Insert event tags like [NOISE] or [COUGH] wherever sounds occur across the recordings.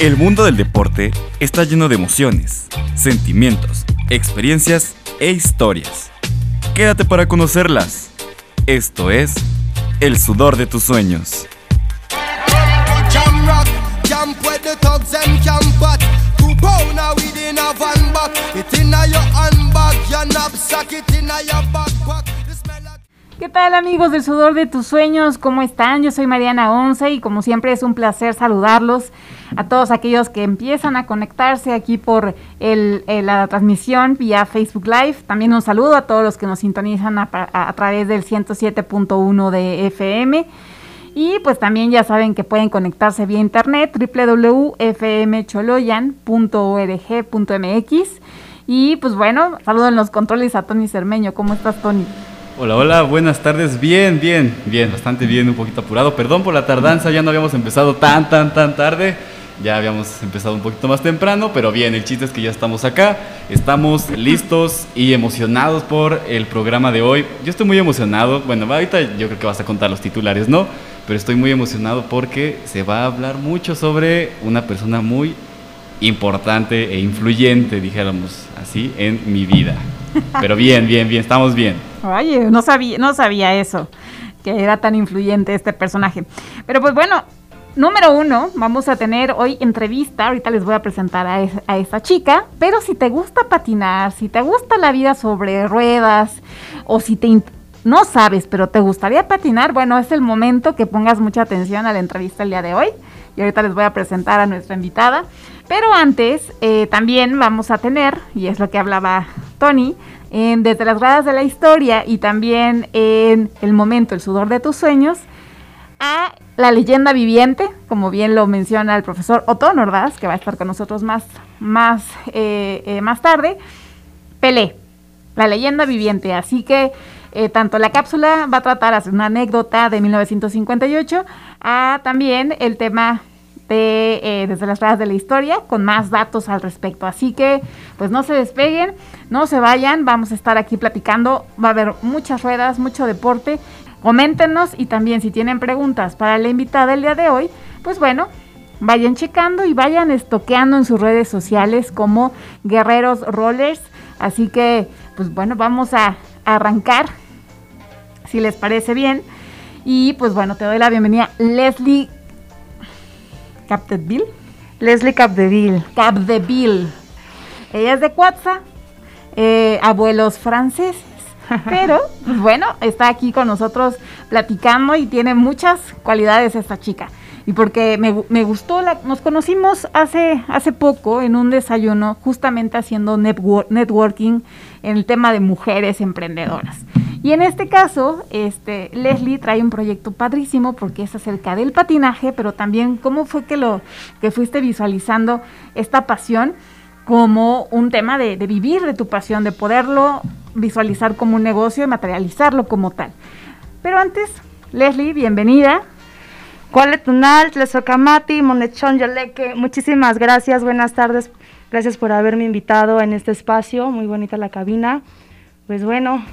El mundo del deporte está lleno de emociones, sentimientos, experiencias e historias. Quédate para conocerlas. Esto es El sudor de tus sueños. ¿Qué tal amigos del sudor de tus sueños? ¿Cómo están? Yo soy Mariana Once y como siempre es un placer saludarlos a todos aquellos que empiezan a conectarse aquí por el, la transmisión vía Facebook Live. También un saludo a todos los que nos sintonizan a, a través del 107.1 de FM. Y pues también ya saben que pueden conectarse vía internet www.fmcholoyan.org.mx. Y pues bueno, saludo en los controles a Tony Cermeño. ¿Cómo estás, Tony? Hola, hola, buenas tardes. Bien, bien, bien, bastante bien, un poquito apurado. Perdón por la tardanza, ya no habíamos empezado tan, tan, tan tarde. Ya habíamos empezado un poquito más temprano, pero bien, el chiste es que ya estamos acá, estamos listos y emocionados por el programa de hoy. Yo estoy muy emocionado, bueno, ahorita yo creo que vas a contar los titulares, ¿no? Pero estoy muy emocionado porque se va a hablar mucho sobre una persona muy importante e influyente, dijéramos así, en mi vida. Pero bien, bien, bien, estamos bien. Oye, no sabía, no sabía eso, que era tan influyente este personaje. Pero pues bueno, número uno, vamos a tener hoy entrevista, ahorita les voy a presentar a, a esta chica, pero si te gusta patinar, si te gusta la vida sobre ruedas, o si te no sabes, pero te gustaría patinar, bueno, es el momento que pongas mucha atención a la entrevista el día de hoy. Y ahorita les voy a presentar a nuestra invitada. Pero antes, eh, también vamos a tener, y es lo que hablaba Tony, en Desde las gradas de la historia y también en El momento, el sudor de tus sueños, a la leyenda viviente, como bien lo menciona el profesor Otto Ordaz, que va a estar con nosotros más, más, eh, eh, más tarde, Pelé, la leyenda viviente. Así que tanto la cápsula va a tratar una anécdota de 1958, a también el tema de, desde las gradas de la historia con más datos al respecto. Así que pues no se despeguen, no se vayan, vamos a estar aquí platicando, va a haber muchas ruedas, mucho deporte. Coméntenos y también si tienen preguntas para la invitada del día de hoy, pues bueno, vayan checando y vayan estoqueando en sus redes sociales como Guerreros Rollers. Así que, pues bueno, vamos a arrancar, si les parece bien. Y pues bueno, te doy la bienvenida, Leslie Capdeville. Leslie Capdeville. Capdeville. Ella es de Cuatza, eh, abuelos franceses. [LAUGHS] Pero, pues bueno, está aquí con nosotros platicando y tiene muchas cualidades esta chica. Y porque me, gustó, la, nos conocimos hace, hace poco en un desayuno, justamente haciendo networking en el tema de mujeres emprendedoras. Y en este caso, este, Leslie trae un proyecto padrísimo porque es acerca del patinaje, pero también cómo fue que lo que fuiste visualizando esta pasión como un tema de, vivir de tu pasión, de poderlo visualizar como un negocio y materializarlo como tal. Pero antes, Leslie, bienvenida. Tunal, Tlesocamati, Monechón, Yaleque, muchísimas gracias, buenas tardes, gracias por haberme invitado en este espacio, muy bonita la cabina. Pues bueno,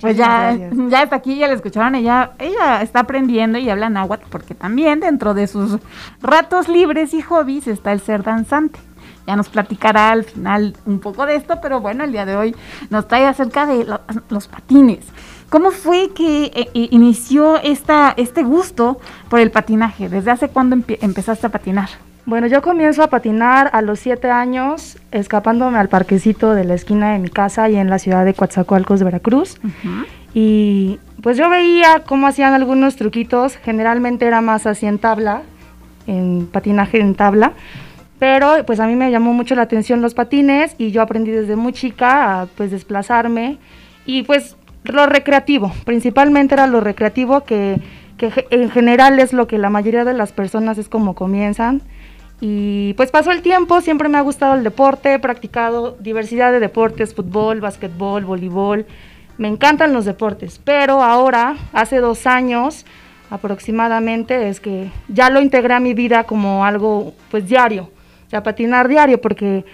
pues ya, ya está aquí, ya la escucharon, ella, ella está aprendiendo y habla náhuatl porque también dentro de sus ratos libres y hobbies está el ser danzante. Ya nos platicará al final un poco de esto, pero bueno, el día de hoy nos trae acerca de los patines. ¿Cómo fue que eh, inició esta, este gusto por el patinaje? ¿Desde hace cuándo empezaste a patinar? Bueno, yo comienzo a patinar a los siete años, escapándome al parquecito de la esquina de mi casa y en la ciudad de Coatzacoalcos, Veracruz. Y pues yo veía cómo hacían algunos truquitos, generalmente era más así en tabla, en patinaje en tabla, pero pues a mí me llamó mucho la atención los patines y yo aprendí desde muy chica a pues desplazarme y pues lo recreativo, principalmente era lo recreativo que, que en general es lo que la mayoría de las personas es como comienzan y pues pasó el tiempo, siempre me ha gustado el deporte, he practicado diversidad de deportes, fútbol, básquetbol, voleibol, me encantan los deportes, pero ahora, hace dos años aproximadamente, es que ya lo integré a mi vida como algo pues diario, ya patinar diario, porque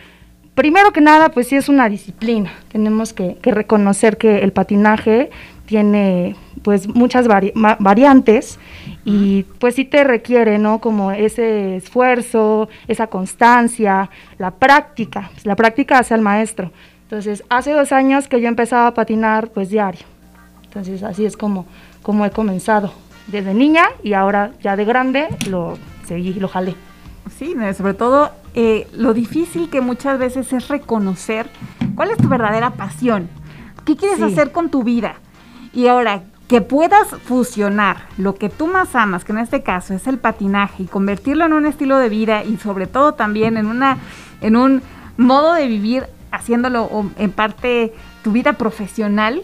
primero que nada pues sí es una disciplina, tenemos que, que reconocer que el patinaje tiene pues muchas variantes y pues sí te requiere, ¿no? Como ese esfuerzo, esa constancia, la práctica, pues, la práctica hace al maestro. Entonces, hace dos años que yo empezaba a patinar pues diario. Entonces, así es como, como he comenzado desde niña y ahora ya de grande lo seguí, lo jalé. Sí, sobre todo eh, lo difícil que muchas veces es reconocer cuál es tu verdadera pasión, qué quieres hacer con tu vida. Y ahora, que puedas fusionar lo que tú más amas, que en este caso es el patinaje, y convertirlo en un estilo de vida y sobre todo también en, una, en un modo de vivir, haciéndolo en parte tu vida profesional,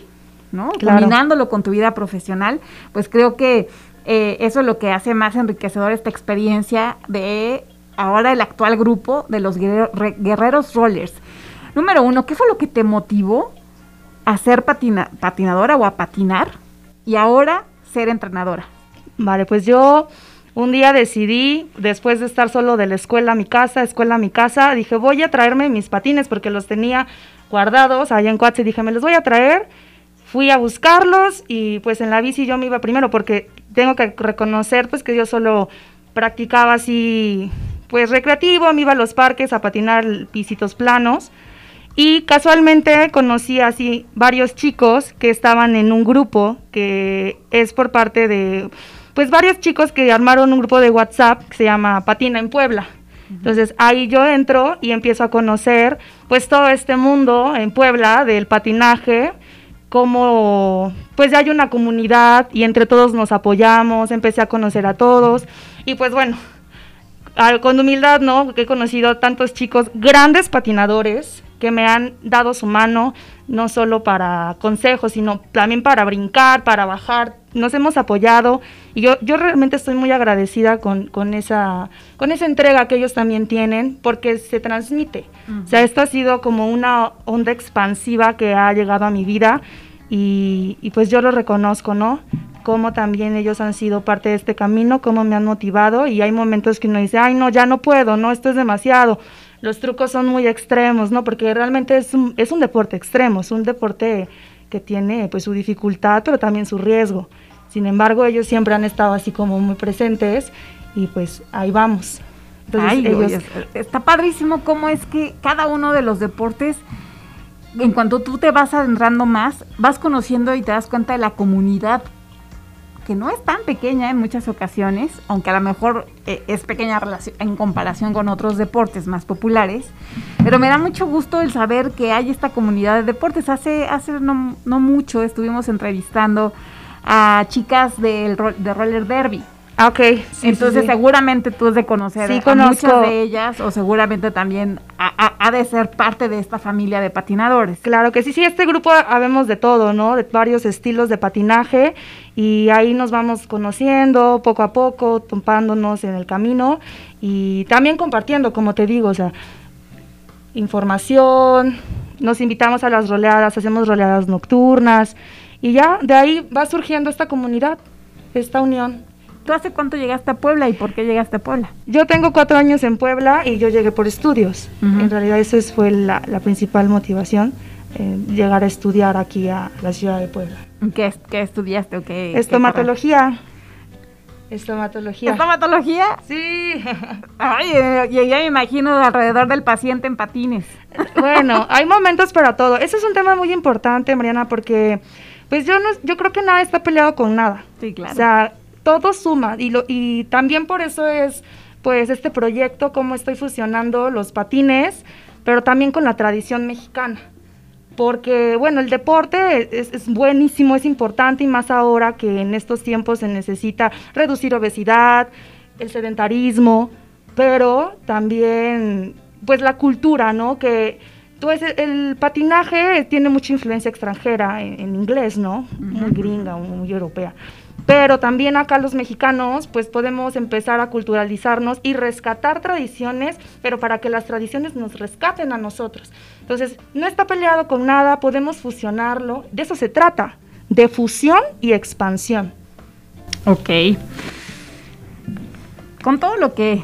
¿no? Combinándolo con tu vida profesional, pues creo que eh, eso es lo que hace más enriquecedor esta experiencia de ahora el actual grupo de los guerreros rollers. Número uno, ¿qué fue lo que te motivó a ser patinadora o a patinar y ahora ser entrenadora? Vale, pues yo un día decidí, después de estar solo de la escuela a mi casa, escuela a mi casa, dije voy a traerme mis patines porque los tenía guardados allá en Coatse, dije me los voy a traer. Fui a buscarlos y pues en la bici yo me iba primero porque tengo que reconocer pues que yo solo practicaba así pues recreativo, me iba a los parques a patinar pisitos planos y casualmente conocí así varios chicos que estaban en un grupo que es por parte de, pues varios chicos que armaron un grupo de WhatsApp que se llama Patina en Puebla. Entonces ahí yo entro y empiezo a conocer pues todo este mundo en Puebla del patinaje, como pues ya hay una comunidad y entre todos nos apoyamos, empecé a conocer a todos y pues bueno, con humildad, ¿no? He conocido tantos chicos, grandes patinadores, que me han dado su mano, no solo para consejos, sino también para brincar, para bajar. Nos hemos apoyado y yo, yo realmente estoy muy agradecida con, con, esa, con esa entrega que ellos también tienen, porque se transmite. O sea, esto ha sido como una onda expansiva que ha llegado a mi vida y, y pues yo lo reconozco, ¿no? cómo también ellos han sido parte de este camino, cómo me han motivado y hay momentos que uno dice, ay no, ya no puedo, no, esto es demasiado, los trucos son muy extremos, ¿no? Porque realmente es un, es un deporte extremo, es un deporte que tiene pues su dificultad, pero también su riesgo. Sin embargo, ellos siempre han estado así como muy presentes y pues ahí vamos. Entonces, está padrísimo cómo es que cada uno de los deportes en cuanto tú te vas adentrando más, vas conociendo y te das cuenta de la comunidad que no es tan pequeña en muchas ocasiones, aunque a lo mejor eh, es pequeña en comparación con otros deportes más populares, pero me da mucho gusto el saber que hay esta comunidad de deportes. Hace, hace no, no mucho estuvimos entrevistando a chicas del, de roller derby Ah, ok. Entonces seguramente tú has de conocer a muchas de ellas o seguramente también ha, de ser parte de esta familia de patinadores. Claro que sí, sí, este grupo habemos de todo, ¿no? De varios estilos de patinaje y ahí nos vamos conociendo poco a poco, topándonos en el camino y también compartiendo, como te digo, o sea, información, nos invitamos a las roleadas, hacemos roleadas nocturnas y ya de ahí va surgiendo esta comunidad, esta unión. ¿Tú hace cuánto llegaste a Puebla y por qué llegaste a Puebla? Yo tengo cuatro años en Puebla y yo llegué por estudios. En realidad esa fue la, principal motivación, eh, llegar a estudiar aquí a la ciudad de Puebla. ¿Qué, qué estudiaste o qué? Estomatología. Estomatología. ¿Estomatología? Sí. [LAUGHS] Ay, ya me imagino alrededor del paciente en patines. Bueno, hay momentos para todo. Ese es un tema muy importante, Mariana, porque pues yo no, yo creo que nada está peleado con nada. Sí, claro. O sea, todo suma y, lo, y también por eso es pues este proyecto, cómo estoy fusionando los patines, pero también con la tradición mexicana. Porque, bueno, el deporte es, es, buenísimo, es importante y más ahora que en estos tiempos se necesita reducir obesidad, el sedentarismo, pero también, pues, la cultura, ¿no? Que pues, el patinaje tiene mucha influencia extranjera en, inglés, ¿no? Muy gringa, muy europea pero también acá los mexicanos pues podemos empezar a culturalizarnos y rescatar tradiciones, pero para que las tradiciones nos rescaten a nosotros. Entonces, no está peleado con nada, podemos fusionarlo, de eso se trata, de fusión y expansión. Ok. Con todo lo que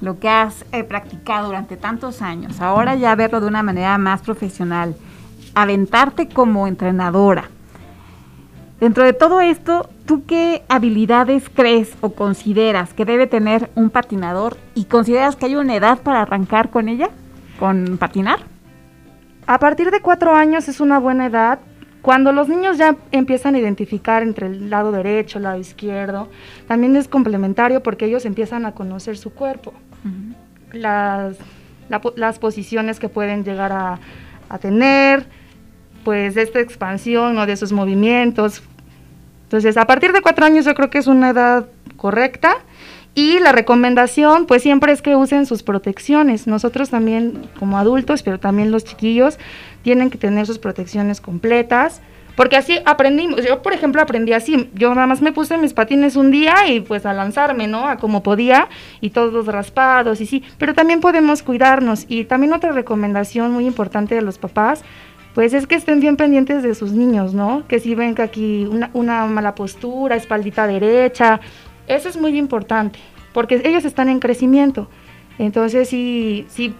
lo que has eh, practicado durante tantos años, ahora ya verlo de una manera más profesional, aventarte como entrenadora, Dentro de todo esto, ¿tú qué habilidades crees o consideras que debe tener un patinador y consideras que hay una edad para arrancar con ella, con patinar? A partir de cuatro años es una buena edad. Cuando los niños ya empiezan a identificar entre el lado derecho, el lado izquierdo, también es complementario porque ellos empiezan a conocer su cuerpo, las, las posiciones que pueden llegar a, a tener, pues esta expansión ¿no? de sus movimientos. Entonces, a partir de cuatro años yo creo que es una edad correcta y la recomendación pues siempre es que usen sus protecciones. Nosotros también como adultos, pero también los chiquillos, tienen que tener sus protecciones completas. Porque así aprendimos, yo por ejemplo aprendí así, yo nada más me puse mis patines un día y pues a lanzarme, ¿no? A como podía y todos raspados y sí, pero también podemos cuidarnos y también otra recomendación muy importante de los papás pues es que estén bien pendientes de sus niños, ¿no? Que si ven que aquí una, una mala postura, espaldita derecha, eso es muy importante, porque ellos están en crecimiento. Entonces, si, si,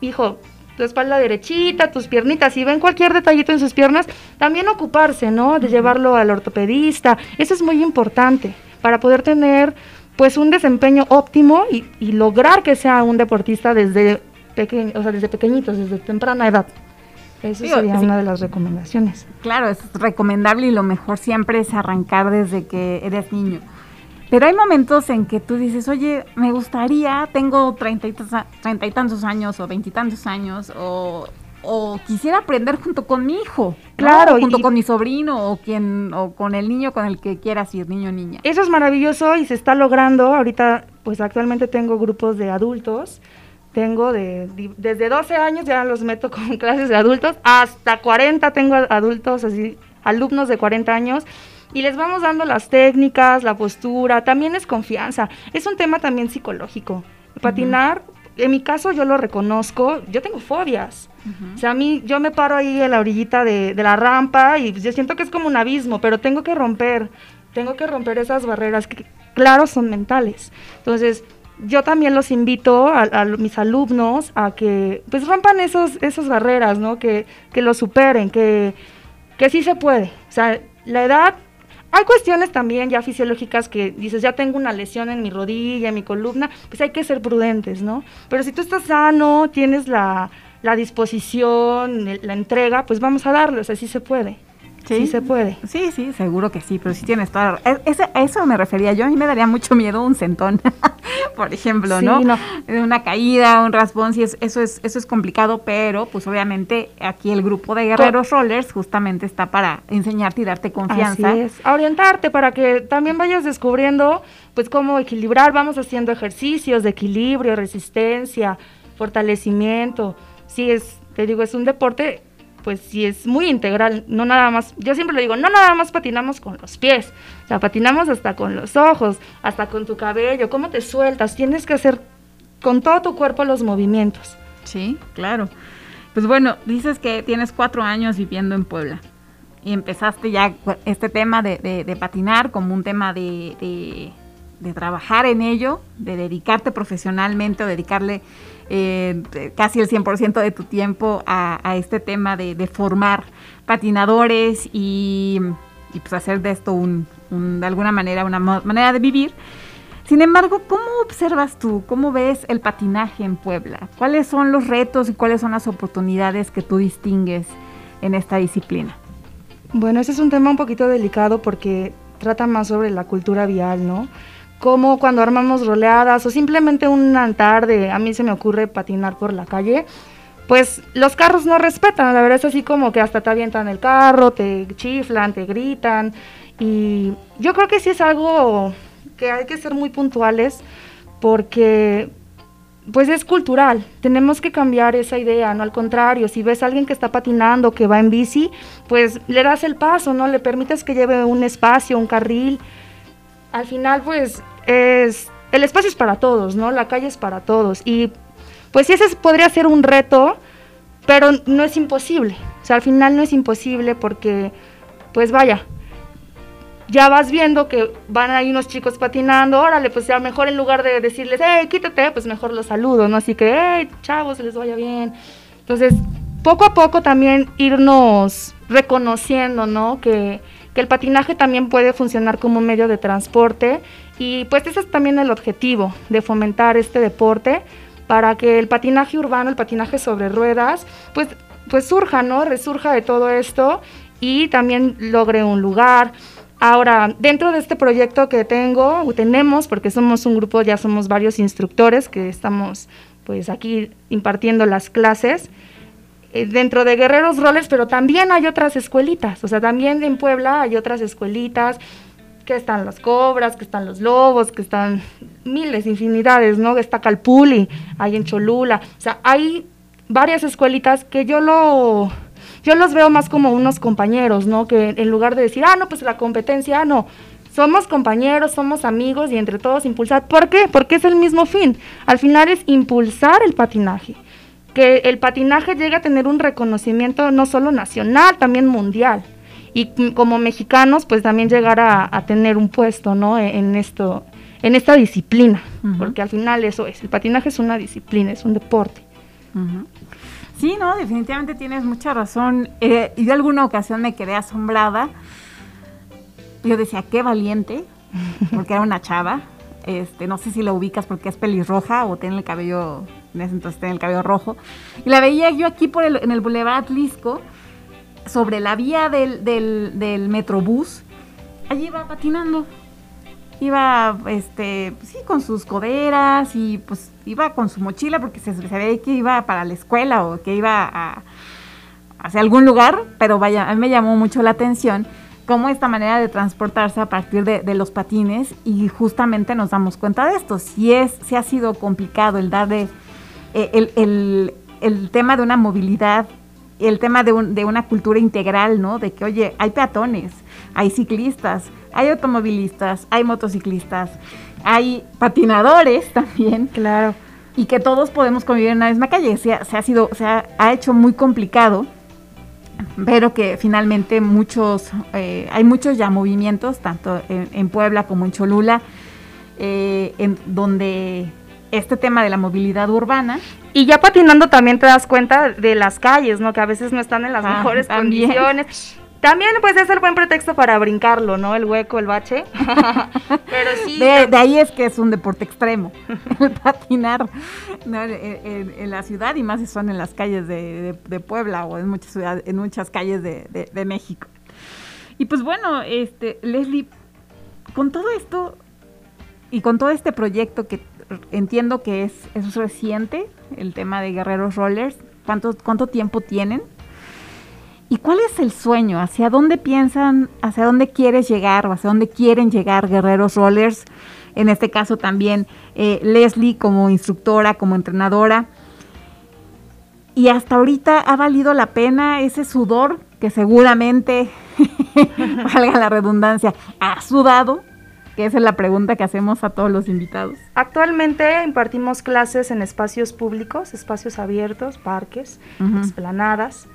hijo, tu espalda derechita, tus piernitas, si ven cualquier detallito en sus piernas, también ocuparse, ¿no? De llevarlo al ortopedista. Eso es muy importante para poder tener, pues, un desempeño óptimo y, y lograr que sea un deportista desde, peque o sea, desde pequeñitos, desde temprana edad. Eso sería una de las recomendaciones. Claro, es recomendable y lo mejor siempre es arrancar desde que eres niño. Pero hay momentos en que tú dices, oye, me gustaría, tengo treinta y, treinta y tantos años o veintitantos años, o, o, quisiera aprender junto con mi hijo. Claro. Junto y, con mi sobrino o, quien, o con el niño con el que quieras ir, niño o niña. Eso es maravilloso y se está logrando. Ahorita, pues actualmente tengo grupos de adultos tengo de, desde 12 años ya los meto con [LAUGHS] clases de adultos, hasta 40 tengo adultos, así, alumnos de 40 años, y les vamos dando las técnicas, la postura, también es confianza, es un tema también psicológico. Patinar, en mi caso yo lo reconozco, yo tengo fobias. O sea, a mí, yo me paro ahí en la orillita de, de la rampa y yo siento que es como un abismo, pero tengo que romper, tengo que romper esas barreras que, claro, son mentales. Entonces, yo también los invito a, mis alumnos a que pues rompan esos, esas barreras, ¿no? Que, que lo superen, que, que sí se puede. O sea, la edad, hay cuestiones también ya fisiológicas que dices, ya tengo una lesión en mi rodilla, en mi columna, pues hay que ser prudentes, ¿no? Pero si tú estás sano, tienes la, la disposición, la entrega, pues vamos a darlo, o sea, sí se puede. Sí, se puede. Sí, sí, seguro que sí, pero sí tienes toda e, ese, a eso me refería yo. A mí me daría mucho miedo un centón, [LAUGHS] por ejemplo, ¿no? ¿no? Una caída, un raspón, sí, eso es, eso es complicado, pero pues obviamente aquí el grupo de guerreros rollers justamente está para enseñarte y darte confianza. Así es, a orientarte para que también vayas descubriendo pues cómo equilibrar. Vamos haciendo ejercicios de equilibrio, resistencia, fortalecimiento. Sí, es, te digo, es un deporte pues sí es muy integral, no nada más, yo siempre le digo, no nada más patinamos con los pies, o patinamos hasta con los ojos, hasta con tu cabello, cómo te sueltas, tienes que hacer con todo tu cuerpo los movimientos. Sí, claro. Pues bueno, dices que tienes cuatro años viviendo en Puebla y empezaste ya este tema de, patinar como un tema de trabajar en ello, de dedicarte profesionalmente o dedicarle eh, casi el 100% de tu tiempo a, este tema de, formar patinadores y, pues hacer de esto un, de alguna manera una manera de vivir. Sin embargo, ¿cómo observas tú, cómo ves el patinaje en Puebla? ¿Cuáles son los retos y cuáles son las oportunidades que tú distingues en esta disciplina? Bueno, ese es un tema un poquito delicado porque trata más sobre la cultura vial, ¿no? Como cuando armamos roleadas o simplemente una tarde, a mí se me ocurre patinar por la calle, pues los carros no respetan, la verdad es así como que hasta te avientan el carro, te chiflan, te gritan y yo creo que sí es algo que hay que ser muy puntuales porque pues es cultural, tenemos que cambiar esa idea, no al contrario, si ves a alguien que está patinando, que va en bici, pues le das el paso, no le permites que lleve un espacio, un carril. Al final pues es, el espacio es para todos, ¿no? La calle es para todos. Y pues sí, ese podría ser un reto, pero no es imposible. O sea, al final no es imposible porque, pues vaya, ya vas viendo que van ahí unos chicos patinando, órale, pues ya mejor en lugar de decirles, hey, quítate, pues mejor los saludo, ¿no? Así que, hey, chavos, les vaya bien. Entonces, poco a poco también irnos reconociendo, ¿no? Que, que el patinaje también puede funcionar como un medio de transporte y pues ese es también el objetivo de fomentar este deporte para que el patinaje urbano, el patinaje sobre ruedas, pues, pues surja, ¿no? Resurja de todo esto y también logre un lugar. Ahora, dentro de este proyecto que tengo, tenemos, porque somos un grupo, ya somos varios instructores que estamos pues aquí impartiendo las clases, dentro de Guerreros Roles, pero también hay otras escuelitas, o sea, también en Puebla hay otras escuelitas, que están las cobras, que están los lobos, que están miles, infinidades, ¿no? Está Calpuli, hay en Cholula, o sea, hay varias escuelitas que yo lo yo los veo más como unos compañeros, ¿no? Que en lugar de decir, ah, no, pues la competencia, no. Somos compañeros, somos amigos y entre todos impulsar. ¿Por qué? Porque es el mismo fin. Al final es impulsar el patinaje. Que el patinaje llegue a tener un reconocimiento no solo nacional, también mundial. Y como mexicanos, pues también llegar a, tener un puesto, ¿no? E, en esto, en esta disciplina. Porque al final eso es. El patinaje es una disciplina, es un deporte. Sí, no, definitivamente tienes mucha razón. Eh, y de alguna ocasión me quedé asombrada. Yo decía, qué valiente, porque era una chava. Este, no sé si la ubicas porque es pelirroja o tiene el cabello, en ese entonces tiene el cabello rojo. Y la veía yo aquí por el, en el Boulevard Atlisco, sobre la vía del, del, del Metrobús. Allí iba patinando iba este sí con sus coderas y pues iba con su mochila porque se, veía que iba para la escuela o que iba a, hacia algún lugar, pero vaya, a mí me llamó mucho la atención cómo esta manera de transportarse a partir de, los patines y justamente nos damos cuenta de esto. Si es, si ha sido complicado el dar de eh, el, el, el tema de una movilidad el tema de, un, de, una cultura integral, ¿no? De que, oye, hay peatones, hay ciclistas, hay automovilistas, hay motociclistas, hay patinadores [LAUGHS] también. Claro. Y que todos podemos convivir en la misma calle. Se ha, se ha sido, se ha, hecho muy complicado, pero que finalmente muchos, eh, hay muchos ya movimientos, tanto en, Puebla como en Cholula, eh, en donde este tema de la movilidad urbana. Y ya patinando también te das cuenta de las calles, ¿no? Que a veces no están en las ah, mejores condiciones. También puede ser buen pretexto para brincarlo, ¿no? El hueco, el bache. [LAUGHS] Pero sí. De, ahí es que es un deporte extremo, [LAUGHS] el patinar en, la ciudad y más si son en las calles de, Puebla o en muchas ciudades, en muchas calles de, México. Y pues bueno, este, Leslie, con todo esto y con todo este proyecto que entiendo que es, es reciente, el tema de Guerreros Rollers, ¿cuánto, cuánto tiempo tienen? ¿Y cuál es el sueño? ¿Hacia dónde piensan, hacia dónde quieres llegar o hacia dónde quieren llegar Guerreros Rollers? En este caso también eh, Leslie como instructora, como entrenadora. Y hasta ahorita ha valido la pena ese sudor que seguramente, [LAUGHS] valga la redundancia, ha sudado, que esa es la pregunta que hacemos a todos los invitados. Actualmente impartimos clases en espacios públicos, espacios abiertos, parques, explanadas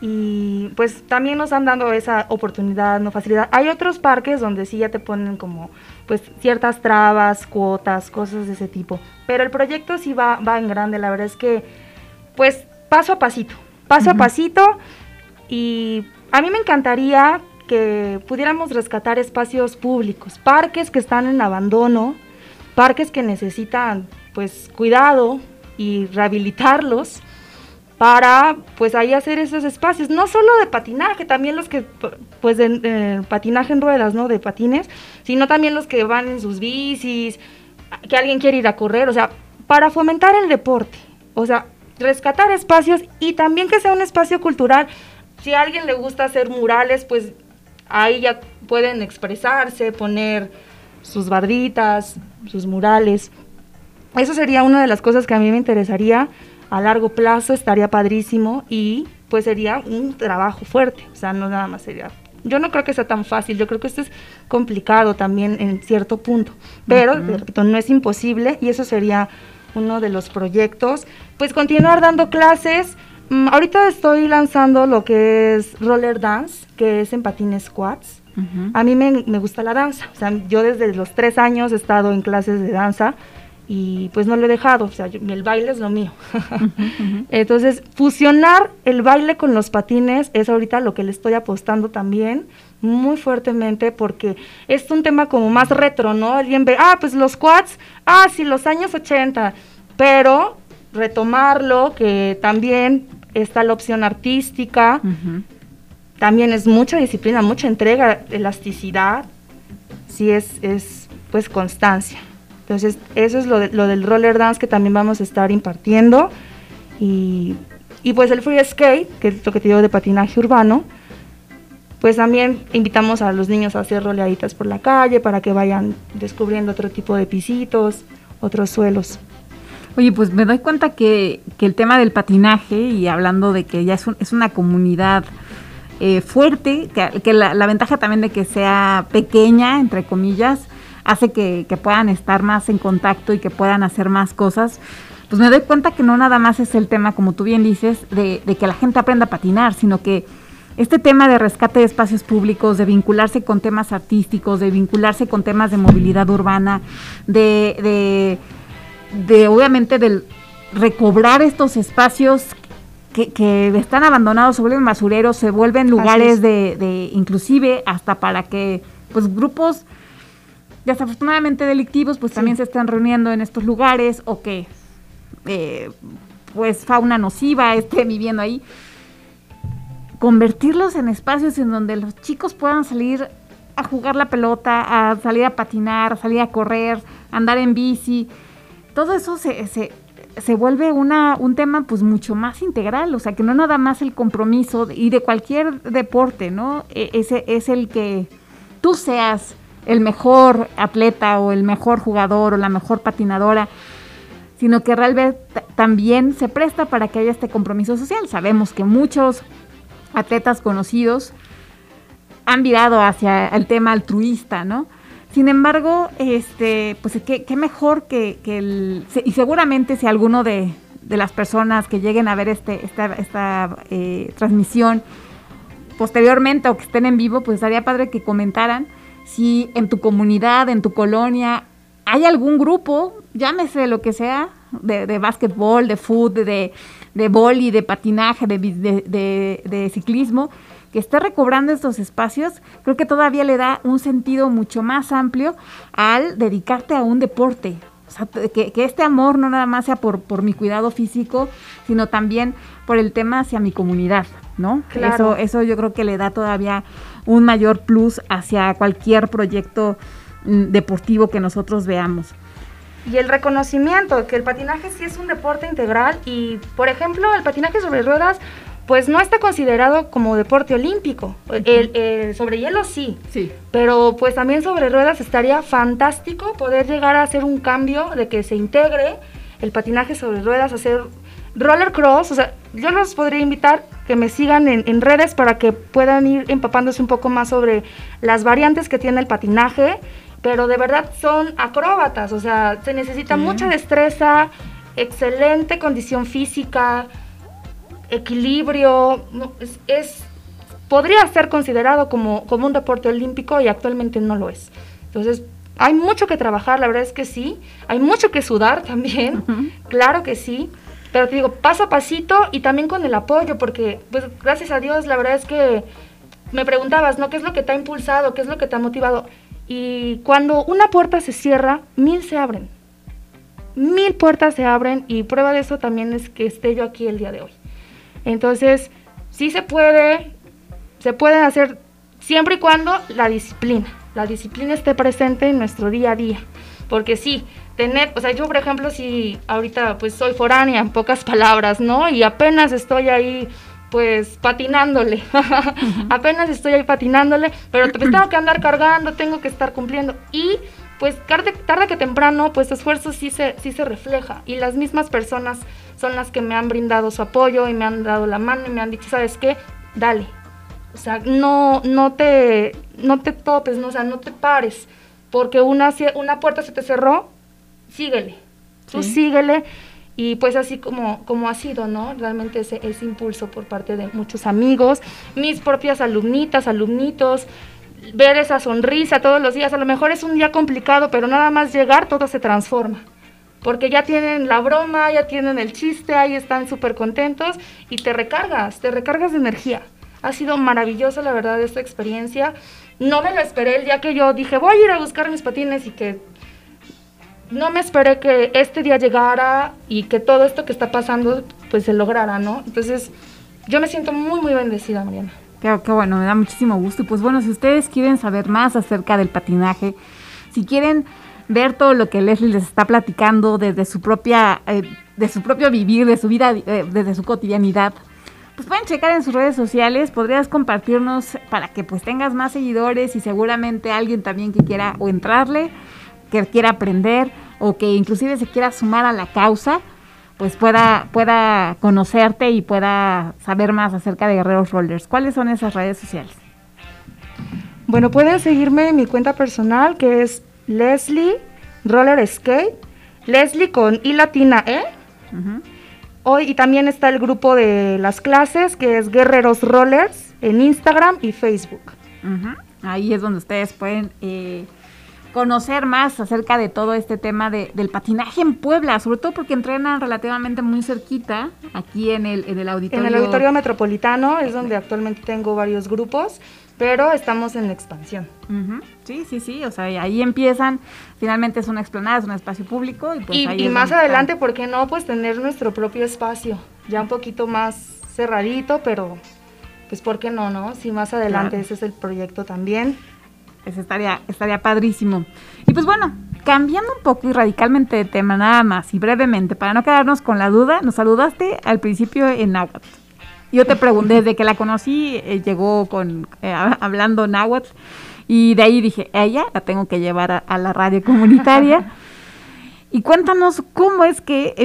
y pues también nos han dado esa oportunidad, no facilidad. Hay otros parques donde sí ya te ponen como pues ciertas trabas, cuotas, cosas de ese tipo, pero el proyecto sí va, va en grande, la verdad es que pues paso a pasito, paso a pasito y a mí me encantaría que pudiéramos rescatar espacios públicos, parques que están en abandono, parques que necesitan pues cuidado y rehabilitarlos para pues ahí hacer esos espacios, no solo de patinaje, también los que pues de, patinaje en ruedas, ¿no? De patines, sino también los que van en sus bicis, que alguien quiere ir a correr, o sea, para fomentar el deporte, o sea, rescatar espacios y también que sea un espacio cultural. Si a alguien le gusta hacer murales, pues ahí ya pueden expresarse, poner sus barditas, sus murales. Eso sería una de las cosas que a mí me interesaría a largo plazo estaría padrísimo y pues sería un trabajo fuerte, o sea, no nada más sería... Yo no creo que sea tan fácil, yo creo que esto es complicado también en cierto punto, pero no es imposible y eso sería uno de los proyectos. Pues continuar dando clases. Mm, ahorita estoy lanzando lo que es roller dance, que es en patines squats. A mí me, me, gusta la danza, o sea, yo desde los tres años he estado en clases de danza y pues no lo he dejado, o sea, el baile es lo mío. [LAUGHS] Entonces, fusionar el baile con los patines es ahorita lo que le estoy apostando también muy fuertemente porque es un tema como más retro, ¿no? Alguien ve, ah, pues los quads, ah, sí, los años 80, pero retomarlo, que también está la opción artística, también es mucha disciplina, mucha entrega, elasticidad, sí es, es pues constancia. Entonces, eso es lo, lo del roller dance que también vamos a estar impartiendo. Y, y pues el free skate, que es lo que te digo de patinaje urbano, pues también invitamos a los niños a hacer roleaditas por la calle para que vayan descubriendo otro tipo de pisitos, otros suelos. Oye, pues me doy cuenta que, el tema del patinaje, y hablando de que ya es, es una comunidad eh, fuerte, que, la, ventaja también de que sea pequeña, entre comillas, hace que, que, puedan estar más en contacto y que puedan hacer más cosas. Pues me doy cuenta que no nada más es el tema, como tú bien dices, de, de que la gente aprenda a patinar, sino que este tema de rescate de espacios públicos, de vincularse con temas artísticos, de vincularse con temas de movilidad urbana, de, de de obviamente del recobrar estos espacios que, que, están abandonados, se vuelven basureros, se vuelven lugares de, de, inclusive hasta para que pues grupos desafortunadamente delictivos pues también se están reuniendo en estos lugares o que eh, pues fauna nociva esté [LAUGHS] viviendo ahí. Convertirlos en espacios en donde los chicos puedan salir a jugar la pelota, a salir a patinar, a salir a correr, a andar en bici, todo eso se, se, se vuelve una, un tema pues mucho más integral, o sea, que no nada más el compromiso y de cualquier deporte, ¿no? E, ese es el que tú seas el mejor atleta o el mejor jugador o la mejor patinadora, sino que realmente también se presta para que haya este compromiso social. Sabemos que muchos atletas conocidos han virado hacia el tema altruista, ¿no? Sin embargo, este, pues qué, mejor que, el, y seguramente si alguno de, las personas que lleguen a ver este, esta, esta eh, transmisión posteriormente o que estén en vivo, pues estaría padre que comentaran si en tu comunidad, en tu colonia, hay algún grupo, llámese lo que sea, de, de básquetbol, de fútbol, de, de boli, de patinaje, de, de, de ciclismo, que esté recobrando estos espacios, creo que todavía le da un sentido mucho más amplio al dedicarte a un deporte. O sea, que, este amor no nada más sea por, por mi cuidado físico, sino también por el tema hacia mi comunidad, ¿no? Eso, eso yo creo que le da todavía un mayor plus hacia cualquier proyecto mm, deportivo que nosotros veamos. Y el reconocimiento, que el patinaje sí es un deporte integral y, por ejemplo, el patinaje sobre ruedas pues no está considerado como deporte olímpico. el, sobre hielo sí, sí, pero pues también sobre ruedas estaría fantástico poder llegar a hacer un cambio de que se integre el patinaje sobre ruedas, hacer roller cross, o sea, yo los podría invitar que me sigan en, redes para que puedan ir empapándose un poco más sobre las variantes que tiene el patinaje, pero de verdad son acróbatas, o sea, se necesita mucha destreza, excelente condición física, equilibrio, es, podría ser considerado como, como un deporte olímpico y actualmente no lo es. Entonces, hay mucho que trabajar, la verdad es que sí, hay mucho que sudar [LAUGHS] también, claro que sí, pero te digo, paso a pasito y también con el apoyo, porque pues gracias a Dios, la verdad es que me preguntabas, ¿no? ¿Qué es lo que te ha impulsado? ¿Qué es lo que te ha motivado? Y cuando una puerta se cierra, mil se abren. Mil puertas se abren y prueba de eso también es que esté yo aquí el día de hoy. Entonces, sí se puede, se puede hacer siempre y cuando la disciplina, la disciplina esté presente en nuestro día a día. Porque sí, tener, o sea, yo por ejemplo, si ahorita pues soy foránea, en pocas [LAUGHS] palabras, ¿no? Y apenas estoy ahí pues patinándole, [LAUGHS] apenas estoy ahí patinándole, pero pues, tengo que andar cargando, tengo que estar cumpliendo. Y pues tarde, tarde que temprano, pues esfuerzo sí se, sí se refleja. Y las mismas personas son las que me han brindado su apoyo y me han dado la mano y me han dicho, ¿sabes qué? Dale. O sea, no, no te, no te topes, no, o sea, no te pares. Porque una, una puerta se te cerró, síguele. Tú síguele. Y pues así como, como ha sido, ¿no? Realmente ese, ese impulso por parte de muchos amigos, mis propias alumnitas, alumnitos, ver esa sonrisa todos los días. A lo mejor es un día complicado, pero nada más llegar todo se transforma porque ya tienen la broma, ya tienen el chiste, ahí están súper contentos y te recargas, te recargas de energía. Ha sido maravillosa, la verdad, esta experiencia. No me lo esperé el día que yo dije, voy a ir a buscar mis patines y que no me esperé que este día llegara y que todo esto que está pasando pues se lograra, ¿no? Entonces yo me siento muy, muy bendecida, Mariana. Qué bueno, me da muchísimo gusto. Y pues bueno, si ustedes quieren saber más acerca del patinaje, si quieren ver todo lo que Leslie les está platicando desde su propia, eh, de su propio vivir, de su vida, eh, desde su cotidianidad, pues pueden checar en sus redes sociales, podrías compartirnos para que pues tengas más seguidores y seguramente alguien también que quiera o entrarle, que quiera aprender o que inclusive se quiera sumar a la causa, pues pueda, pueda conocerte y pueda saber más acerca de Guerreros Rollers. ¿Cuáles son esas redes sociales? Bueno, pueden seguirme en mi cuenta personal que es Leslie Roller Skate, Leslie con I latina E. Hoy y también está el grupo de las clases que es Guerreros Rollers en Instagram y Facebook. Ahí es donde ustedes pueden eh, conocer más acerca de todo este tema de, del patinaje en Puebla, sobre todo porque entrenan relativamente muy cerquita, aquí en el, en el auditorio. En el auditorio metropolitano es donde actualmente tengo varios grupos pero estamos en expansión. Sí, sí, sí, o sea, ahí empiezan, finalmente es una explanada, es un espacio público. Y, pues y, más adelante, ¿por qué no? Pues tener nuestro propio espacio, ya un poquito más cerradito, pero pues ¿por qué no, no? Si más adelante ese es el proyecto también. Eso estaría, estaría padrísimo. Y pues bueno, cambiando un poco y radicalmente de tema nada más y brevemente, para no quedarnos con la duda, nos saludaste al principio en náhuatl. Yo te pregunté, desde que la conocí, eh, llegó con eh, hablando náhuatl y de ahí dije, ella la tengo que llevar a, la radio comunitaria. [LAUGHS] y cuéntanos cómo es que,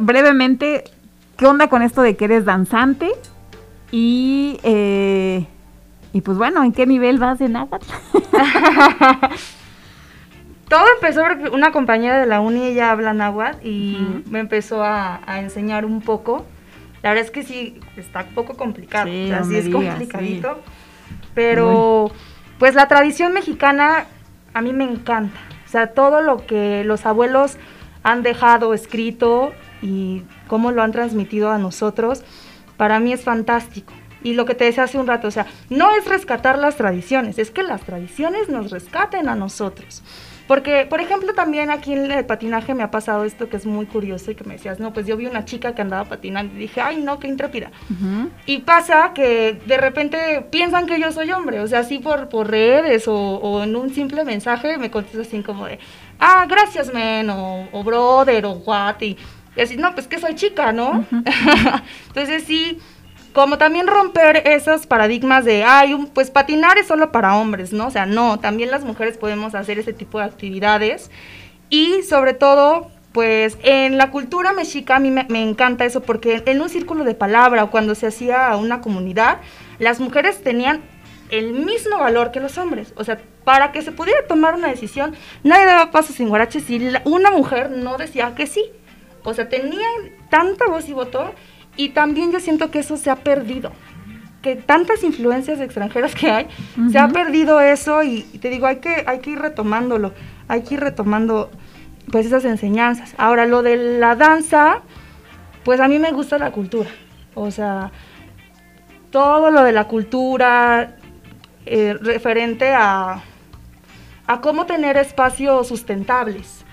brevemente, qué onda con esto de que eres danzante y, eh, y pues bueno, ¿en qué nivel vas de náhuatl? [LAUGHS] Todo empezó porque una compañera de la uni, ella habla náhuatl y me empezó a, a enseñar un poco. La verdad es que sí, está un poco complicado. Sí, o es complicadito. Pero, pues la tradición mexicana a mí me encanta. O sea, todo lo que los abuelos han dejado escrito y cómo lo han transmitido a nosotros, para mí es fantástico. Y lo que te decía hace un rato, o sea, no es rescatar las tradiciones, es que las tradiciones nos rescaten a nosotros. Porque, por ejemplo, también aquí en el patinaje me ha pasado esto que es muy curioso y que me decías, no, pues yo vi una chica que andaba patinando y dije, ay, no, qué intrépida. Y pasa que de repente piensan que yo soy hombre, o sea, así por, por redes o, en un simple mensaje me contestas así como de, ah, gracias, men, o, brother, o what, y, así, no, pues que soy chica, ¿no? [LAUGHS] Entonces sí como también romper esos paradigmas de, ay, pues patinar es solo para hombres, ¿no? O sea, no, también las mujeres podemos hacer ese tipo de actividades y sobre todo, pues en la cultura mexica a mí me, encanta eso porque en un círculo de palabra o cuando se hacía una comunidad, las mujeres tenían el mismo valor que los hombres. O sea, para que se pudiera tomar una decisión, nadie daba paso sin guarache si una mujer no decía que sí. O sea, tenían tanta voz y voto y también yo siento que eso se ha perdido. Que tantas influencias extranjeras que hay, se ha perdido eso y, te digo, hay que, hay que ir retomándolo, hay que ir retomando pues esas enseñanzas. Ahora, lo de la danza, pues a mí me gusta la cultura. O sea, todo lo de la cultura eh, referente a, a cómo tener espacios sustentables.